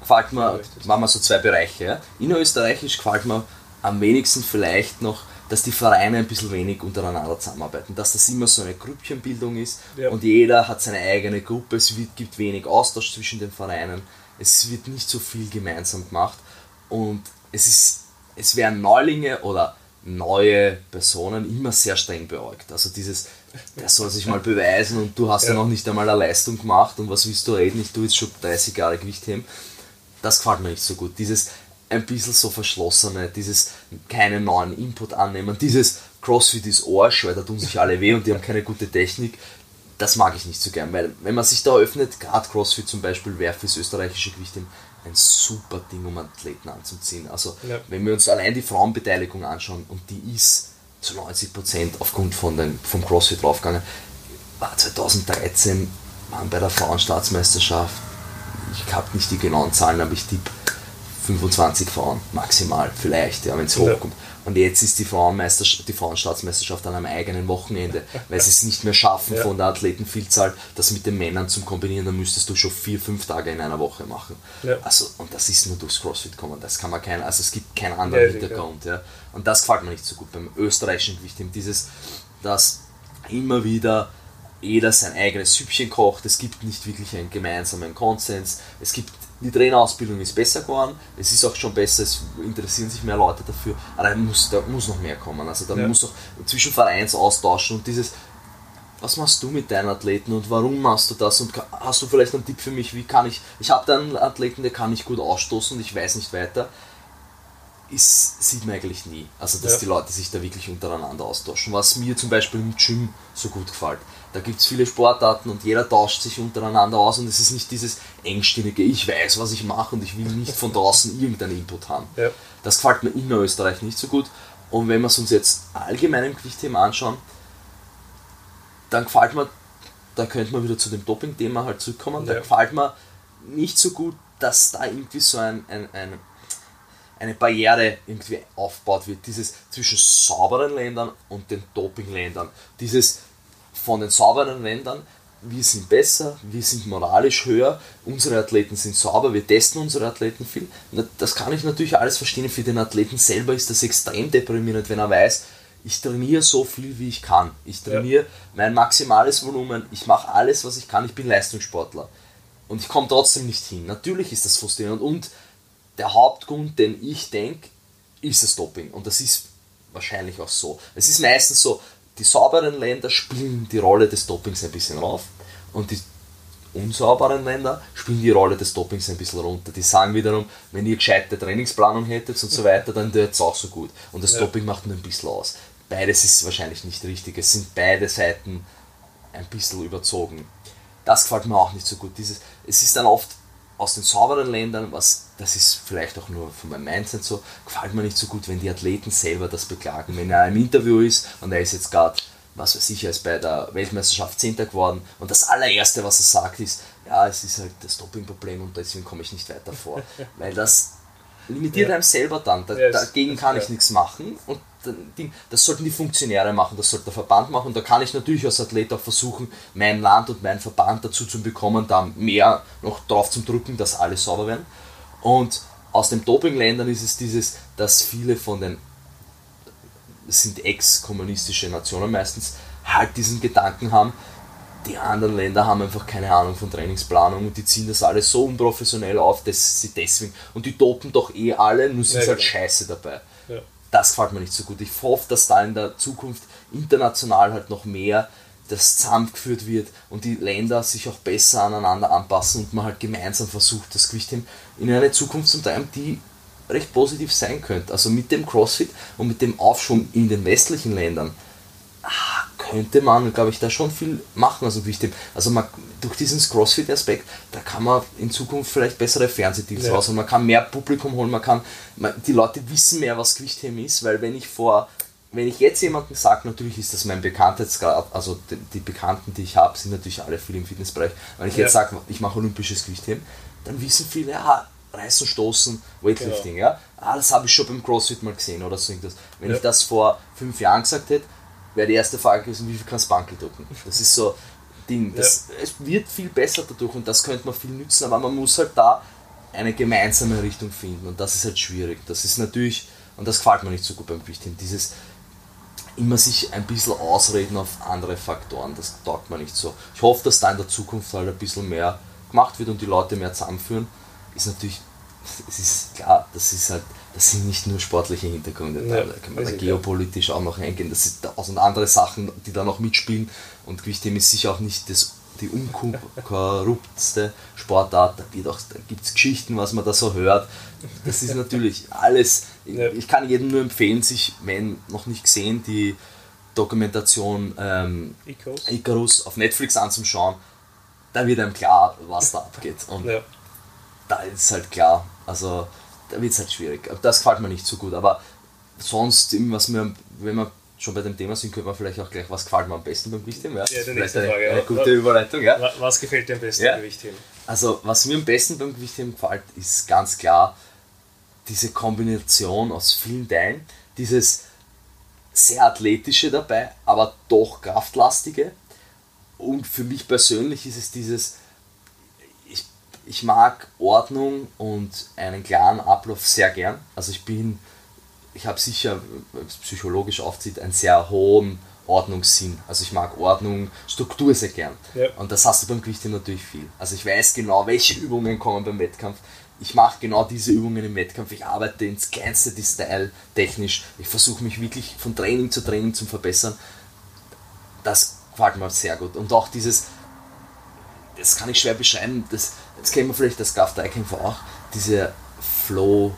gefällt mir, machen wir so zwei Bereiche. Ja. Innerösterreichisch gefällt mir am wenigsten vielleicht noch dass die Vereine ein bisschen wenig untereinander zusammenarbeiten, dass das immer so eine Grüppchenbildung ist ja. und jeder hat seine eigene Gruppe, es gibt wenig Austausch zwischen den Vereinen, es wird nicht so viel gemeinsam gemacht und es ist, es werden Neulinge oder neue Personen immer sehr streng beäugt. Also dieses, der soll sich mal beweisen und du hast ja, ja noch nicht einmal eine Leistung gemacht und was willst du reden, ich tue jetzt schon 30 Jahre Gewicht heben. Das gefällt mir nicht so gut. Dieses, ein bisschen so verschlossene, dieses keinen neuen Input annehmen, dieses CrossFit ist Arsch, weil da tun sich alle weh und die haben keine gute Technik. Das mag ich nicht so gern, weil wenn man sich da öffnet, gerade CrossFit zum Beispiel, wäre fürs österreichische Gewicht ein super Ding, um Athleten anzuziehen. Also ja. wenn wir uns allein die Frauenbeteiligung anschauen und die ist zu 90% aufgrund von den, vom CrossFit draufgegangen, war 2013 waren bei der Frauenstaatsmeisterschaft, ich habe nicht die genauen Zahlen, aber ich tippe 25 Frauen maximal, vielleicht, ja, wenn es hochkommt. Und jetzt ist die, Frauenmeisterschaft, die Frauenstaatsmeisterschaft an einem eigenen Wochenende, weil sie es nicht mehr schaffen ja. von der Athletenvielzahl, das mit den Männern zum Kombinieren, dann müsstest du schon vier, fünf Tage in einer Woche machen. Ja. Also, und das ist nur durchs CrossFit kommen, das kann man kein, also es gibt keinen anderen ja, Hintergrund. Ja. Und das gefällt mir nicht so gut beim österreichischen Gewichtheben, dieses, dass immer wieder jeder sein eigenes Süppchen kocht, es gibt nicht wirklich einen gemeinsamen Konsens, es gibt die Trainerausbildung ist besser geworden, es ist auch schon besser, es interessieren sich mehr Leute dafür, aber da muss, da muss noch mehr kommen. Also da ja. muss auch zwischen Vereins austauschen und dieses, was machst du mit deinen Athleten und warum machst du das und hast du vielleicht einen Tipp für mich, wie kann ich, ich habe da einen Athleten, der kann nicht gut ausstoßen und ich weiß nicht weiter, ist, sieht man eigentlich nie. Also, dass ja. die Leute sich da wirklich untereinander austauschen. Was mir zum Beispiel im Gym so gut gefällt. Da gibt es viele Sportarten und jeder tauscht sich untereinander aus und es ist nicht dieses engstimmige, ich weiß, was ich mache und ich will nicht von draußen irgendeinen Input haben. Ja. Das gefällt mir in Österreich nicht so gut. Und wenn wir es uns jetzt allgemein im Gewichtthema anschauen, dann gefällt mir, da könnte man wieder zu dem Doping-Thema halt zurückkommen, ja. da gefällt mir nicht so gut, dass da irgendwie so ein, ein, ein eine Barriere irgendwie aufgebaut wird, dieses zwischen sauberen Ländern und den Dopingländern. Dieses von den sauberen Ländern, wir sind besser, wir sind moralisch höher, unsere Athleten sind sauber, wir testen unsere Athleten viel. Das kann ich natürlich alles verstehen. Für den Athleten selber ist das extrem deprimierend, wenn er weiß, ich trainiere so viel, wie ich kann. Ich trainiere ja. mein maximales Volumen, ich mache alles, was ich kann, ich bin Leistungssportler. Und ich komme trotzdem nicht hin. Natürlich ist das frustrierend und der Hauptgrund, den ich denke, ist das Doping. Und das ist wahrscheinlich auch so. Es ist meistens so, die sauberen Länder spielen die Rolle des Dopings ein bisschen rauf und die unsauberen Länder spielen die Rolle des Dopings ein bisschen runter. Die sagen wiederum, wenn ihr gescheite Trainingsplanung hättet und so weiter, dann wäre es auch so gut. Und das ja. Doping macht nur ein bisschen aus. Beides ist wahrscheinlich nicht richtig. Es sind beide Seiten ein bisschen überzogen. Das gefällt mir auch nicht so gut. Dieses, es ist dann oft aus den sauberen Ländern, was das ist vielleicht auch nur von meinem Mindset so, gefällt mir nicht so gut, wenn die Athleten selber das beklagen. Wenn er im Interview ist und er ist jetzt gerade, was weiß ich, er ist bei der Weltmeisterschaft Zehnter geworden und das allererste, was er sagt, ist, ja, es ist halt das Dopingproblem und deswegen komme ich nicht weiter vor. Weil das limitiert ja. einem selber dann. Da, ja, dagegen kann ich nichts machen und das sollten die Funktionäre machen, das sollte der Verband machen. Und da kann ich natürlich als Athlet auch versuchen, mein Land und meinen Verband dazu zu bekommen, da mehr noch drauf zu drücken, dass alle sauber werden. Und aus den Dopingländern ist es dieses, dass viele von den, sind ex-kommunistische Nationen meistens, halt diesen Gedanken haben, die anderen Länder haben einfach keine Ahnung von Trainingsplanung und die ziehen das alles so unprofessionell auf, dass sie deswegen, und die dopen doch eh alle, nur sind ja, halt genau. scheiße dabei. Das gefällt mir nicht so gut. Ich hoffe, dass da in der Zukunft international halt noch mehr das zusammengeführt wird und die Länder sich auch besser aneinander anpassen und man halt gemeinsam versucht, das Gewicht in eine Zukunft zu treiben, die recht positiv sein könnte. Also mit dem CrossFit und mit dem Aufschwung in den westlichen Ländern könnte man, glaube ich, da schon viel machen. Also, also man, durch diesen CrossFit-Aspekt, da kann man in Zukunft vielleicht bessere Fernsehdeals ja. raus und man kann mehr Publikum holen, man kann, man, die Leute wissen mehr, was Gewichtheben ist, weil wenn ich vor wenn ich jetzt jemanden sage, natürlich ist das mein Bekanntheitsgrad, also die, die Bekannten, die ich habe, sind natürlich alle viel im Fitnessbereich. Wenn ich ja. jetzt sage, ich mache olympisches Gewichtheben, dann wissen viele, ja, Reißen, Stoßen, Weightlifting, genau. ja. Ah, das habe ich schon beim CrossFit mal gesehen oder so irgendwas. Wenn ja. ich das vor fünf Jahren gesagt hätte, wäre die erste Frage gewesen, wie viel kannst du Bankel drücken? Das ist so Ding. Das, ja. Es wird viel besser dadurch und das könnte man viel nützen, aber man muss halt da eine gemeinsame Richtung finden und das ist halt schwierig. Das ist natürlich, und das gefällt mir nicht so gut beim Gewichtheben, dieses immer sich ein bisschen ausreden auf andere Faktoren. Das taugt man nicht so. Ich hoffe, dass da in der Zukunft halt ein bisschen mehr gemacht wird und die Leute mehr zusammenführen. Ist natürlich, es ist klar, das ist halt, das sind nicht nur sportliche Hintergründe, ja, da kann man da geopolitisch ja. auch noch eingehen. Das sind tausend andere Sachen, die da noch mitspielen und Gewichtheben ist sicher auch nicht das die unkorrupteste Sportart. Da, da gibt es Geschichten, was man da so hört. Das ist natürlich alles. Ich kann jedem nur empfehlen, sich, wenn noch nicht gesehen, die Dokumentation ähm, Icarus auf Netflix anzuschauen. Da wird einem klar, was da abgeht. Und ja. da ist halt klar, also da wird es halt schwierig. Das gefällt mir nicht so gut. Aber sonst, was mir, wenn man schon bei dem Thema sind, könnte man vielleicht auch gleich, was gefällt mir am besten beim Gewichtheben? Ja, ja die nächste eine, Frage. Eine gute was, Überleitung, ja. Was gefällt dir am besten ja. beim Gewichtheben? Also, was mir am besten beim Gewichtheben gefällt, ist ganz klar diese Kombination aus vielen Teilen, dieses sehr athletische dabei, aber doch kraftlastige. Und für mich persönlich ist es dieses, ich, mag Ordnung und einen klaren Ablauf sehr gern. Also ich bin ich habe sicher, wenn es psychologisch aufzieht, einen sehr hohen Ordnungssinn. Also ich mag Ordnung, Struktur sehr gern. Ja. Und das hast du beim Gewichtheben natürlich viel. Also ich weiß genau, welche Übungen kommen beim Wettkampf. Ich mache genau diese Übungen im Wettkampf. Ich arbeite ins kleinste Detail technisch. Ich versuche mich wirklich von Training zu Training zu verbessern. Das gefällt mir sehr gut. Und auch dieses, das kann ich schwer beschreiben, das, jetzt kennen wir vielleicht das Graf Dreikämpfer auch, diese Flow-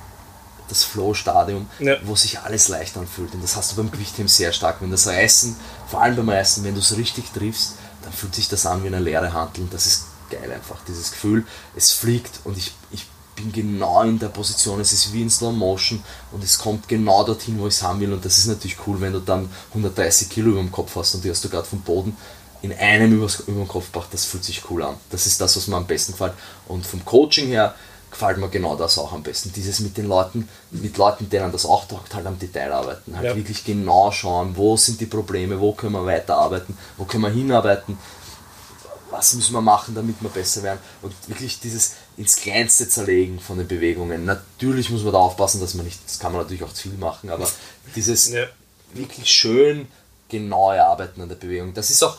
das Flow-Stadium, ja. wo sich alles leicht anfühlt. Und das hast du beim Gewichtheben sehr stark. Wenn das Reißen, vor allem beim Reißen, wenn du es richtig triffst, dann fühlt sich das an wie eine leere Handel. Und das ist geil einfach, dieses Gefühl, es fliegt und ich, ich bin genau in der Position, es ist wie in Slow Motion und es kommt genau dorthin, wo ich es haben will. Und das ist natürlich cool, wenn du dann 130 Kilo über dem Kopf hast und die hast du gerade vom Boden in einem über den Kopf gebracht, das fühlt sich cool an. Das ist das, was mir am besten gefällt. Und vom Coaching her, gefällt mir genau das auch am besten. Dieses mit den Leuten, mit Leuten, denen das auch taugt, halt am Detail arbeiten. Halt ja. wirklich genau schauen, wo sind die Probleme, wo können wir weiterarbeiten, wo können wir hinarbeiten, was müssen wir machen, damit wir besser werden. Und wirklich dieses ins Kleinste zerlegen von den Bewegungen. Natürlich muss man da aufpassen, dass man nicht, das kann man natürlich auch zu viel machen, aber dieses ja. wirklich schön genaue Arbeiten an der Bewegung, das ist auch,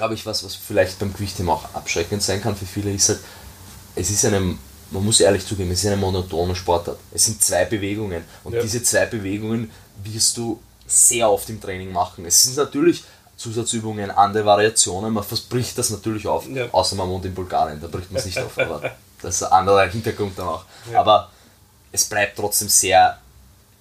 glaube ich, was, was vielleicht beim Gewichtheben auch abschreckend sein kann für viele, ist halt, es ist einem man muss ehrlich zugeben, es ist eine monotone Sportart. Es sind zwei Bewegungen und Ja. diese zwei Bewegungen wirst du sehr oft im Training machen. Es sind natürlich Zusatzübungen, andere Variationen, man bricht das natürlich auf, Ja. außer man wohnt in Bulgarien, da bricht man es nicht auf, aber das ist ein anderer Hintergrund dann auch. Ja. Aber es bleibt trotzdem sehr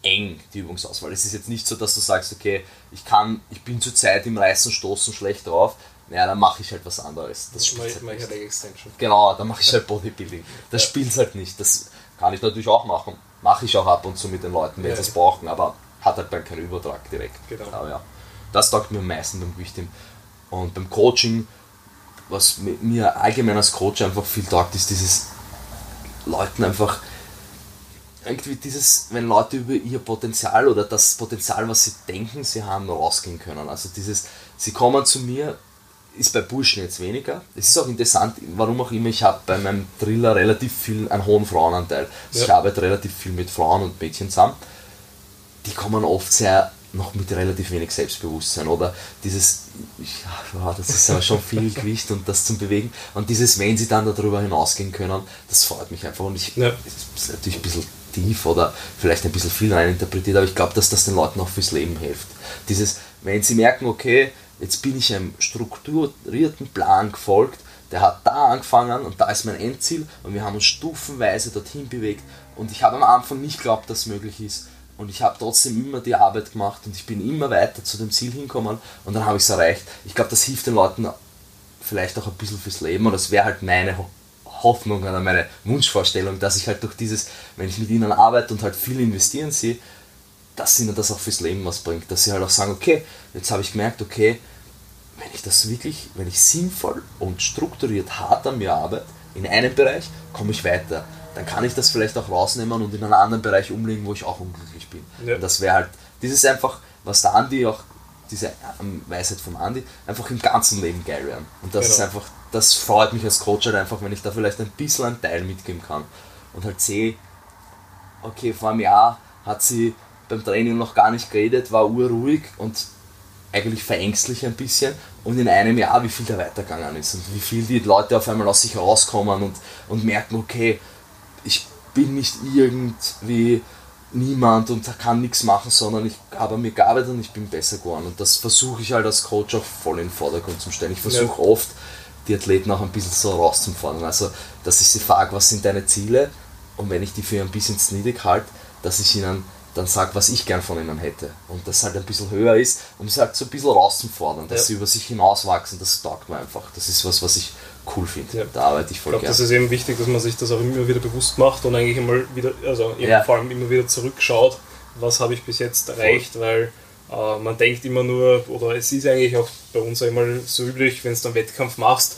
eng, die Übungsauswahl. Es ist jetzt nicht so, dass du sagst, okay, ich kann, ich bin zurzeit im Reißen, Stoßen schlecht drauf, naja, dann mache ich halt was anderes. Das spielt halt nicht. Leg Extension. Genau, dann mache ich halt Bodybuilding. Das spielt halt nicht. Das kann ich natürlich auch machen. Mache ich auch ab und zu mit den Leuten, wenn Ja. sie es brauchen, aber hat halt dann keinen Übertrag direkt. Genau. Aber ja, das taugt mir am meisten beim Gewichtheben. Und beim Coaching, was mi- mir allgemein als Coach einfach viel taugt, ist dieses Leuten einfach irgendwie dieses, wenn Leute über ihr Potenzial oder das Potenzial, was sie denken, sie haben, rausgehen können. Also dieses, sie kommen zu mir, ist bei Burschen jetzt weniger. Es ist auch interessant, warum auch immer, ich habe bei meinem Thriller relativ viel, einen hohen Frauenanteil. Also Ja. Ich arbeite relativ viel mit Frauen und Mädchen zusammen. Die kommen oft sehr noch mit relativ wenig Selbstbewusstsein oder dieses, ja, das ist aber schon viel Gewicht und das zum Bewegen und dieses, wenn sie dann darüber hinausgehen können, das freut mich einfach und ich, Ja. das ist natürlich ein bisschen tief oder vielleicht ein bisschen viel reininterpretiert, aber ich glaube, dass das den Leuten auch fürs Leben hilft. Dieses, wenn sie merken, okay, jetzt bin ich einem strukturierten Plan gefolgt, der hat da angefangen und da ist mein Endziel und wir haben uns stufenweise dorthin bewegt und ich habe am Anfang nicht geglaubt, dass es möglich ist und ich habe trotzdem immer die Arbeit gemacht und ich bin immer weiter zu dem Ziel hinkommen und dann habe ich es erreicht. Ich glaube, das hilft den Leuten vielleicht auch ein bisschen fürs Leben und das wäre halt meine Ho- Hoffnung oder meine Wunschvorstellung, dass ich halt durch dieses, wenn ich mit ihnen arbeite und halt viel investieren sehe, dass ihnen das auch fürs Leben was bringt. Dass sie halt auch sagen, okay, jetzt habe ich gemerkt, okay, wenn ich das wirklich, wenn ich sinnvoll und strukturiert hart an mir arbeite, in einem Bereich, komme ich weiter. Dann kann ich das vielleicht auch rausnehmen und in einen anderen Bereich umlegen, wo ich auch unglücklich bin. Ja. Und das wäre halt, das ist einfach, was der Andi auch, diese ähm, Weisheit vom Andi, einfach im ganzen Leben geil werden. Und das Genau. ist einfach, das freut mich als Coach halt einfach, wenn ich da vielleicht ein bisschen einen Teil mitgeben kann. Und halt sehe, okay, vor einem Jahr hat sie beim Training noch gar nicht geredet, war urruhig und eigentlich verängstlich ein bisschen und in einem Jahr, wie viel da weitergegangen ist und wie viel die Leute auf einmal aus sich rauskommen und, und merken, okay, ich bin nicht irgendwie niemand und kann nichts machen, sondern ich habe an mir gearbeitet und ich bin besser geworden. Und das versuche ich halt als Coach auch voll in den Vordergrund zu stellen. Ich versuche oft, die Athleten auch ein bisschen so rauszufordern. Also, dass ich sie frage, was sind deine Ziele? Und wenn ich die für ein bisschen niedrig halte, dass ich ihnen dann sage, was ich gern von ihnen hätte. Und das halt ein bisschen höher ist, um sie halt so ein bisschen rauszufordern, dass Ja. sie über sich hinauswachsen. Das taugt mir einfach. Das ist was, was ich cool finde. Ja. Da arbeite ich voll Ich glaube, das ist eben wichtig, dass man sich das auch immer wieder bewusst macht und eigentlich immer wieder, also Ja. vor allem immer wieder zurückschaut, was habe ich bis jetzt erreicht, weil äh, man denkt immer nur, oder es ist eigentlich auch bei uns immer so üblich, wenn du dann Wettkampf machst,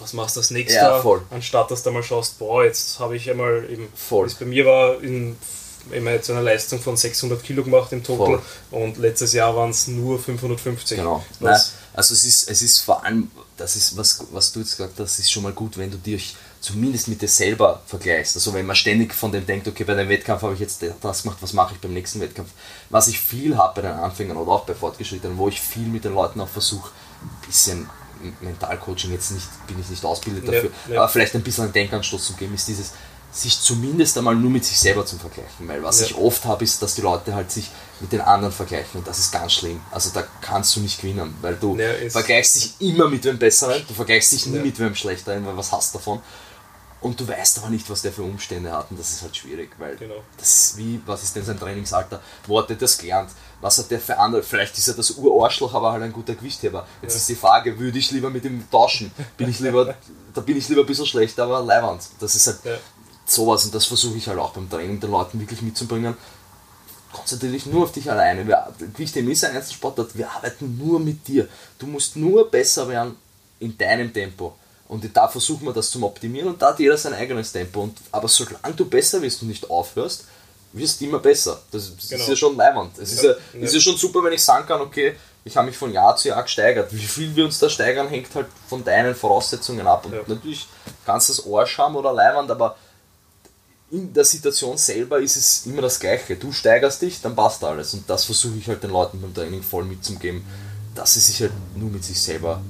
was machst du als nächstes, Ja, voll. anstatt dass du mal schaust, boah, jetzt habe ich einmal eben, Voll. wie es bei mir war, in, immer jetzt eine Leistung von 600 Kilo gemacht im Total und letztes Jahr waren es nur 550. Genau. Nein, also es ist, es ist vor allem, das ist, was, was du jetzt gesagt hast, ist schon mal gut, wenn du dich zumindest mit dir selber vergleichst. Also wenn man ständig von dem denkt, okay, bei dem Wettkampf habe ich jetzt das gemacht, was mache ich beim nächsten Wettkampf. Was ich viel habe bei den Anfängern oder auch bei Fortgeschrittenen, wo ich viel mit den Leuten auch versuche, ein bisschen Mentalcoaching, jetzt nicht, bin ich nicht ausgebildet Ja, dafür, ja. aber vielleicht ein bisschen einen Denkanstoß zu geben, ist dieses, sich zumindest einmal nur mit sich selber zu vergleichen. Weil was Ja. ich oft habe, ist, dass die Leute halt sich mit den anderen vergleichen und das ist ganz schlimm. Also da kannst du nicht gewinnen, weil du Ja, vergleichst dich immer mit wem Besseren, du vergleichst dich nie Ja. mit wem Schlechteren, weil was hast du davon? Und du weißt aber nicht, was der für Umstände hat und das ist halt schwierig, weil Genau. das ist wie, was ist denn sein Trainingsalter? Wo hat er das gelernt? Was hat der für andere? Vielleicht ist er das Urarschloch, aber halt ein guter Gewichtheber. Jetzt ist die Frage, würde ich lieber mit ihm tauschen? Bin ich lieber, da bin ich lieber ein bisschen schlechter, aber leiwand. Das ist halt. Sowas und das versuche ich halt auch beim Training den Leuten wirklich mitzubringen. Konzentriere dich nur auf dich alleine. Wir, Gewichtheben ist ein Einzelsportart, wir arbeiten nur mit dir. Du musst nur besser werden in deinem Tempo. Und da versuchen wir das zum Optimieren und da hat jeder sein eigenes Tempo. Und, aber solange du besser wirst und nicht aufhörst, wirst du immer besser. Das, das Genau. ist ja schon leibend. Es ist, ja, Ja. ist ja schon super, wenn ich sagen kann, okay, ich habe mich von Jahr zu Jahr gesteigert. Wie viel wir uns da steigern, hängt halt von deinen Voraussetzungen ab. Und Ja. natürlich kannst du das Arsch haben oder leibend, aber in der Situation selber ist es immer das Gleiche. Du steigerst dich, dann passt alles. Und das versuche ich halt den Leuten beim Training voll mitzugeben, dass sie sich halt nur mit sich selber.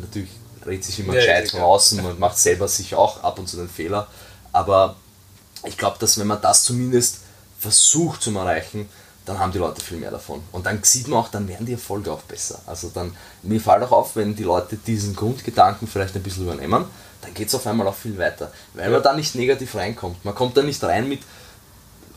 Natürlich redet sich immer Ja, gescheit außen und macht selber sich auch ab und zu den Fehler. Aber ich glaube, dass wenn man das zumindest versucht zu erreichen, dann haben die Leute viel mehr davon. Und dann sieht man auch, dann werden die Erfolge auch besser. Also dann, mir fällt auch auf, wenn die Leute diesen Grundgedanken vielleicht ein bisschen übernehmen, dann geht es auf einmal auch viel weiter. Weil man da nicht negativ reinkommt. Man kommt da nicht rein mit,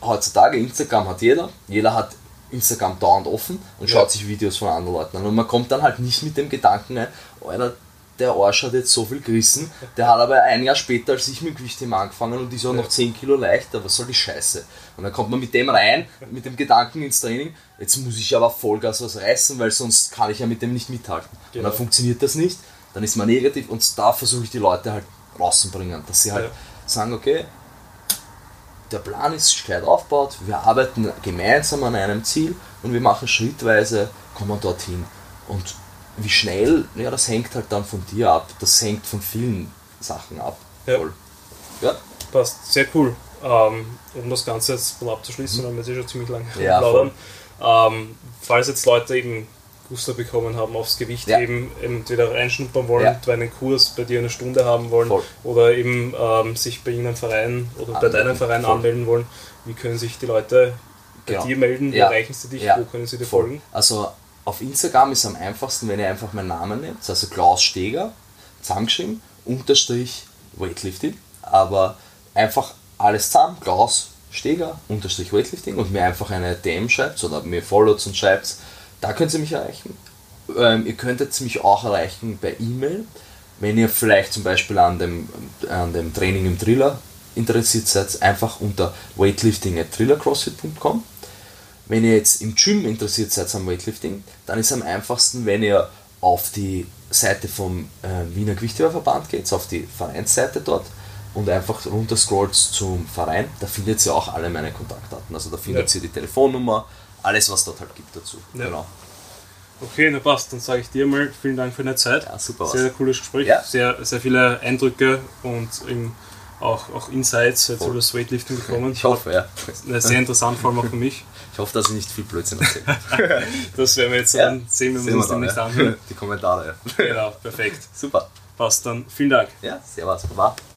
heutzutage Instagram hat jeder, jeder hat Instagram dauernd offen und schaut sich Videos von anderen Leuten an. Und man kommt dann halt nicht mit dem Gedanken rein, Alter, der Arsch hat jetzt so viel gerissen, der hat aber ein Jahr später als ich mit Gewichtheben angefangen und ist auch noch 10 Kilo leichter, was soll die Scheiße? Und dann kommt man mit dem rein, mit dem Gedanken ins Training, jetzt muss ich aber Vollgas was reißen, weil sonst kann ich ja mit dem nicht mithalten. Genau. Und dann genau. funktioniert das nicht, dann ist man negativ und da versuche ich die Leute halt rausbringen, dass sie halt ja. sagen, okay, der Plan ist gescheit aufgebaut, wir arbeiten gemeinsam an einem Ziel und wir machen schrittweise, kommen dorthin. Und wie schnell, ja, das hängt halt dann von dir ab. Das hängt von vielen Sachen ab. Ja. Voll. ja. Passt, sehr cool. Ähm, um das Ganze jetzt mal abzuschließen, mhm. haben wir jetzt eh schon ziemlich lange ja, plaudern. Ähm, falls jetzt Leute eben Guster bekommen haben aufs Gewicht ja. eben entweder reinschnuppern wollen, ja. einen Kurs bei dir eine Stunde haben wollen Voll. oder eben ähm, sich bei irgendeinem Verein oder anmelden. bei deinem Verein Voll. anmelden wollen, wie können sich die Leute bei genau. dir melden? Wie ja. erreichen sie dich? Wo können sie dir Voll. folgen? Also auf Instagram ist es am einfachsten, wenn ihr einfach meinen Namen nehmt, also Klaus Steger, zusammengeschrieben, unterstrich Weightlifting, aber einfach alles zusammen, Klaus Steger, unterstrich Weightlifting und mir einfach eine DM schreibt oder mir followt und schreibt, da könnt ihr mich erreichen. Ähm, ihr könntet mich auch erreichen per E-Mail, wenn ihr vielleicht zum Beispiel an dem, an dem Training im Thriller interessiert seid, einfach unter weightlifting at thrillercrossfit.com wenn ihr jetzt im Gym interessiert seid am Weightlifting, dann ist es am einfachsten, wenn ihr auf die Seite vom äh, Wiener Gewichtheberverband geht, auf die Vereinsseite dort und einfach runter scrollt zum Verein. Da findet ihr auch alle meine Kontaktdaten. Also da findet ja. ihr die Telefonnummer, alles was dort halt gibt dazu. Ja. Genau. Okay, na passt. Dann sage ich dir mal vielen Dank für deine Zeit. Ja, super. Sehr, sehr cooles Gespräch. Ja. Sehr, sehr viele Eindrücke und auch, auch Insights jetzt über das Weightlifting bekommen. Ich hoffe, ja. Sehr interessant, vor allem auch für mich. Ich hoffe, dass ich nicht viel Blödsinn erzähle. das werden wir jetzt ja, dann sehen, wenn wir uns demnächst anhören. Die Kommentare. Genau, perfekt. Super. Passt dann. Vielen Dank. Ja, servus. Baba.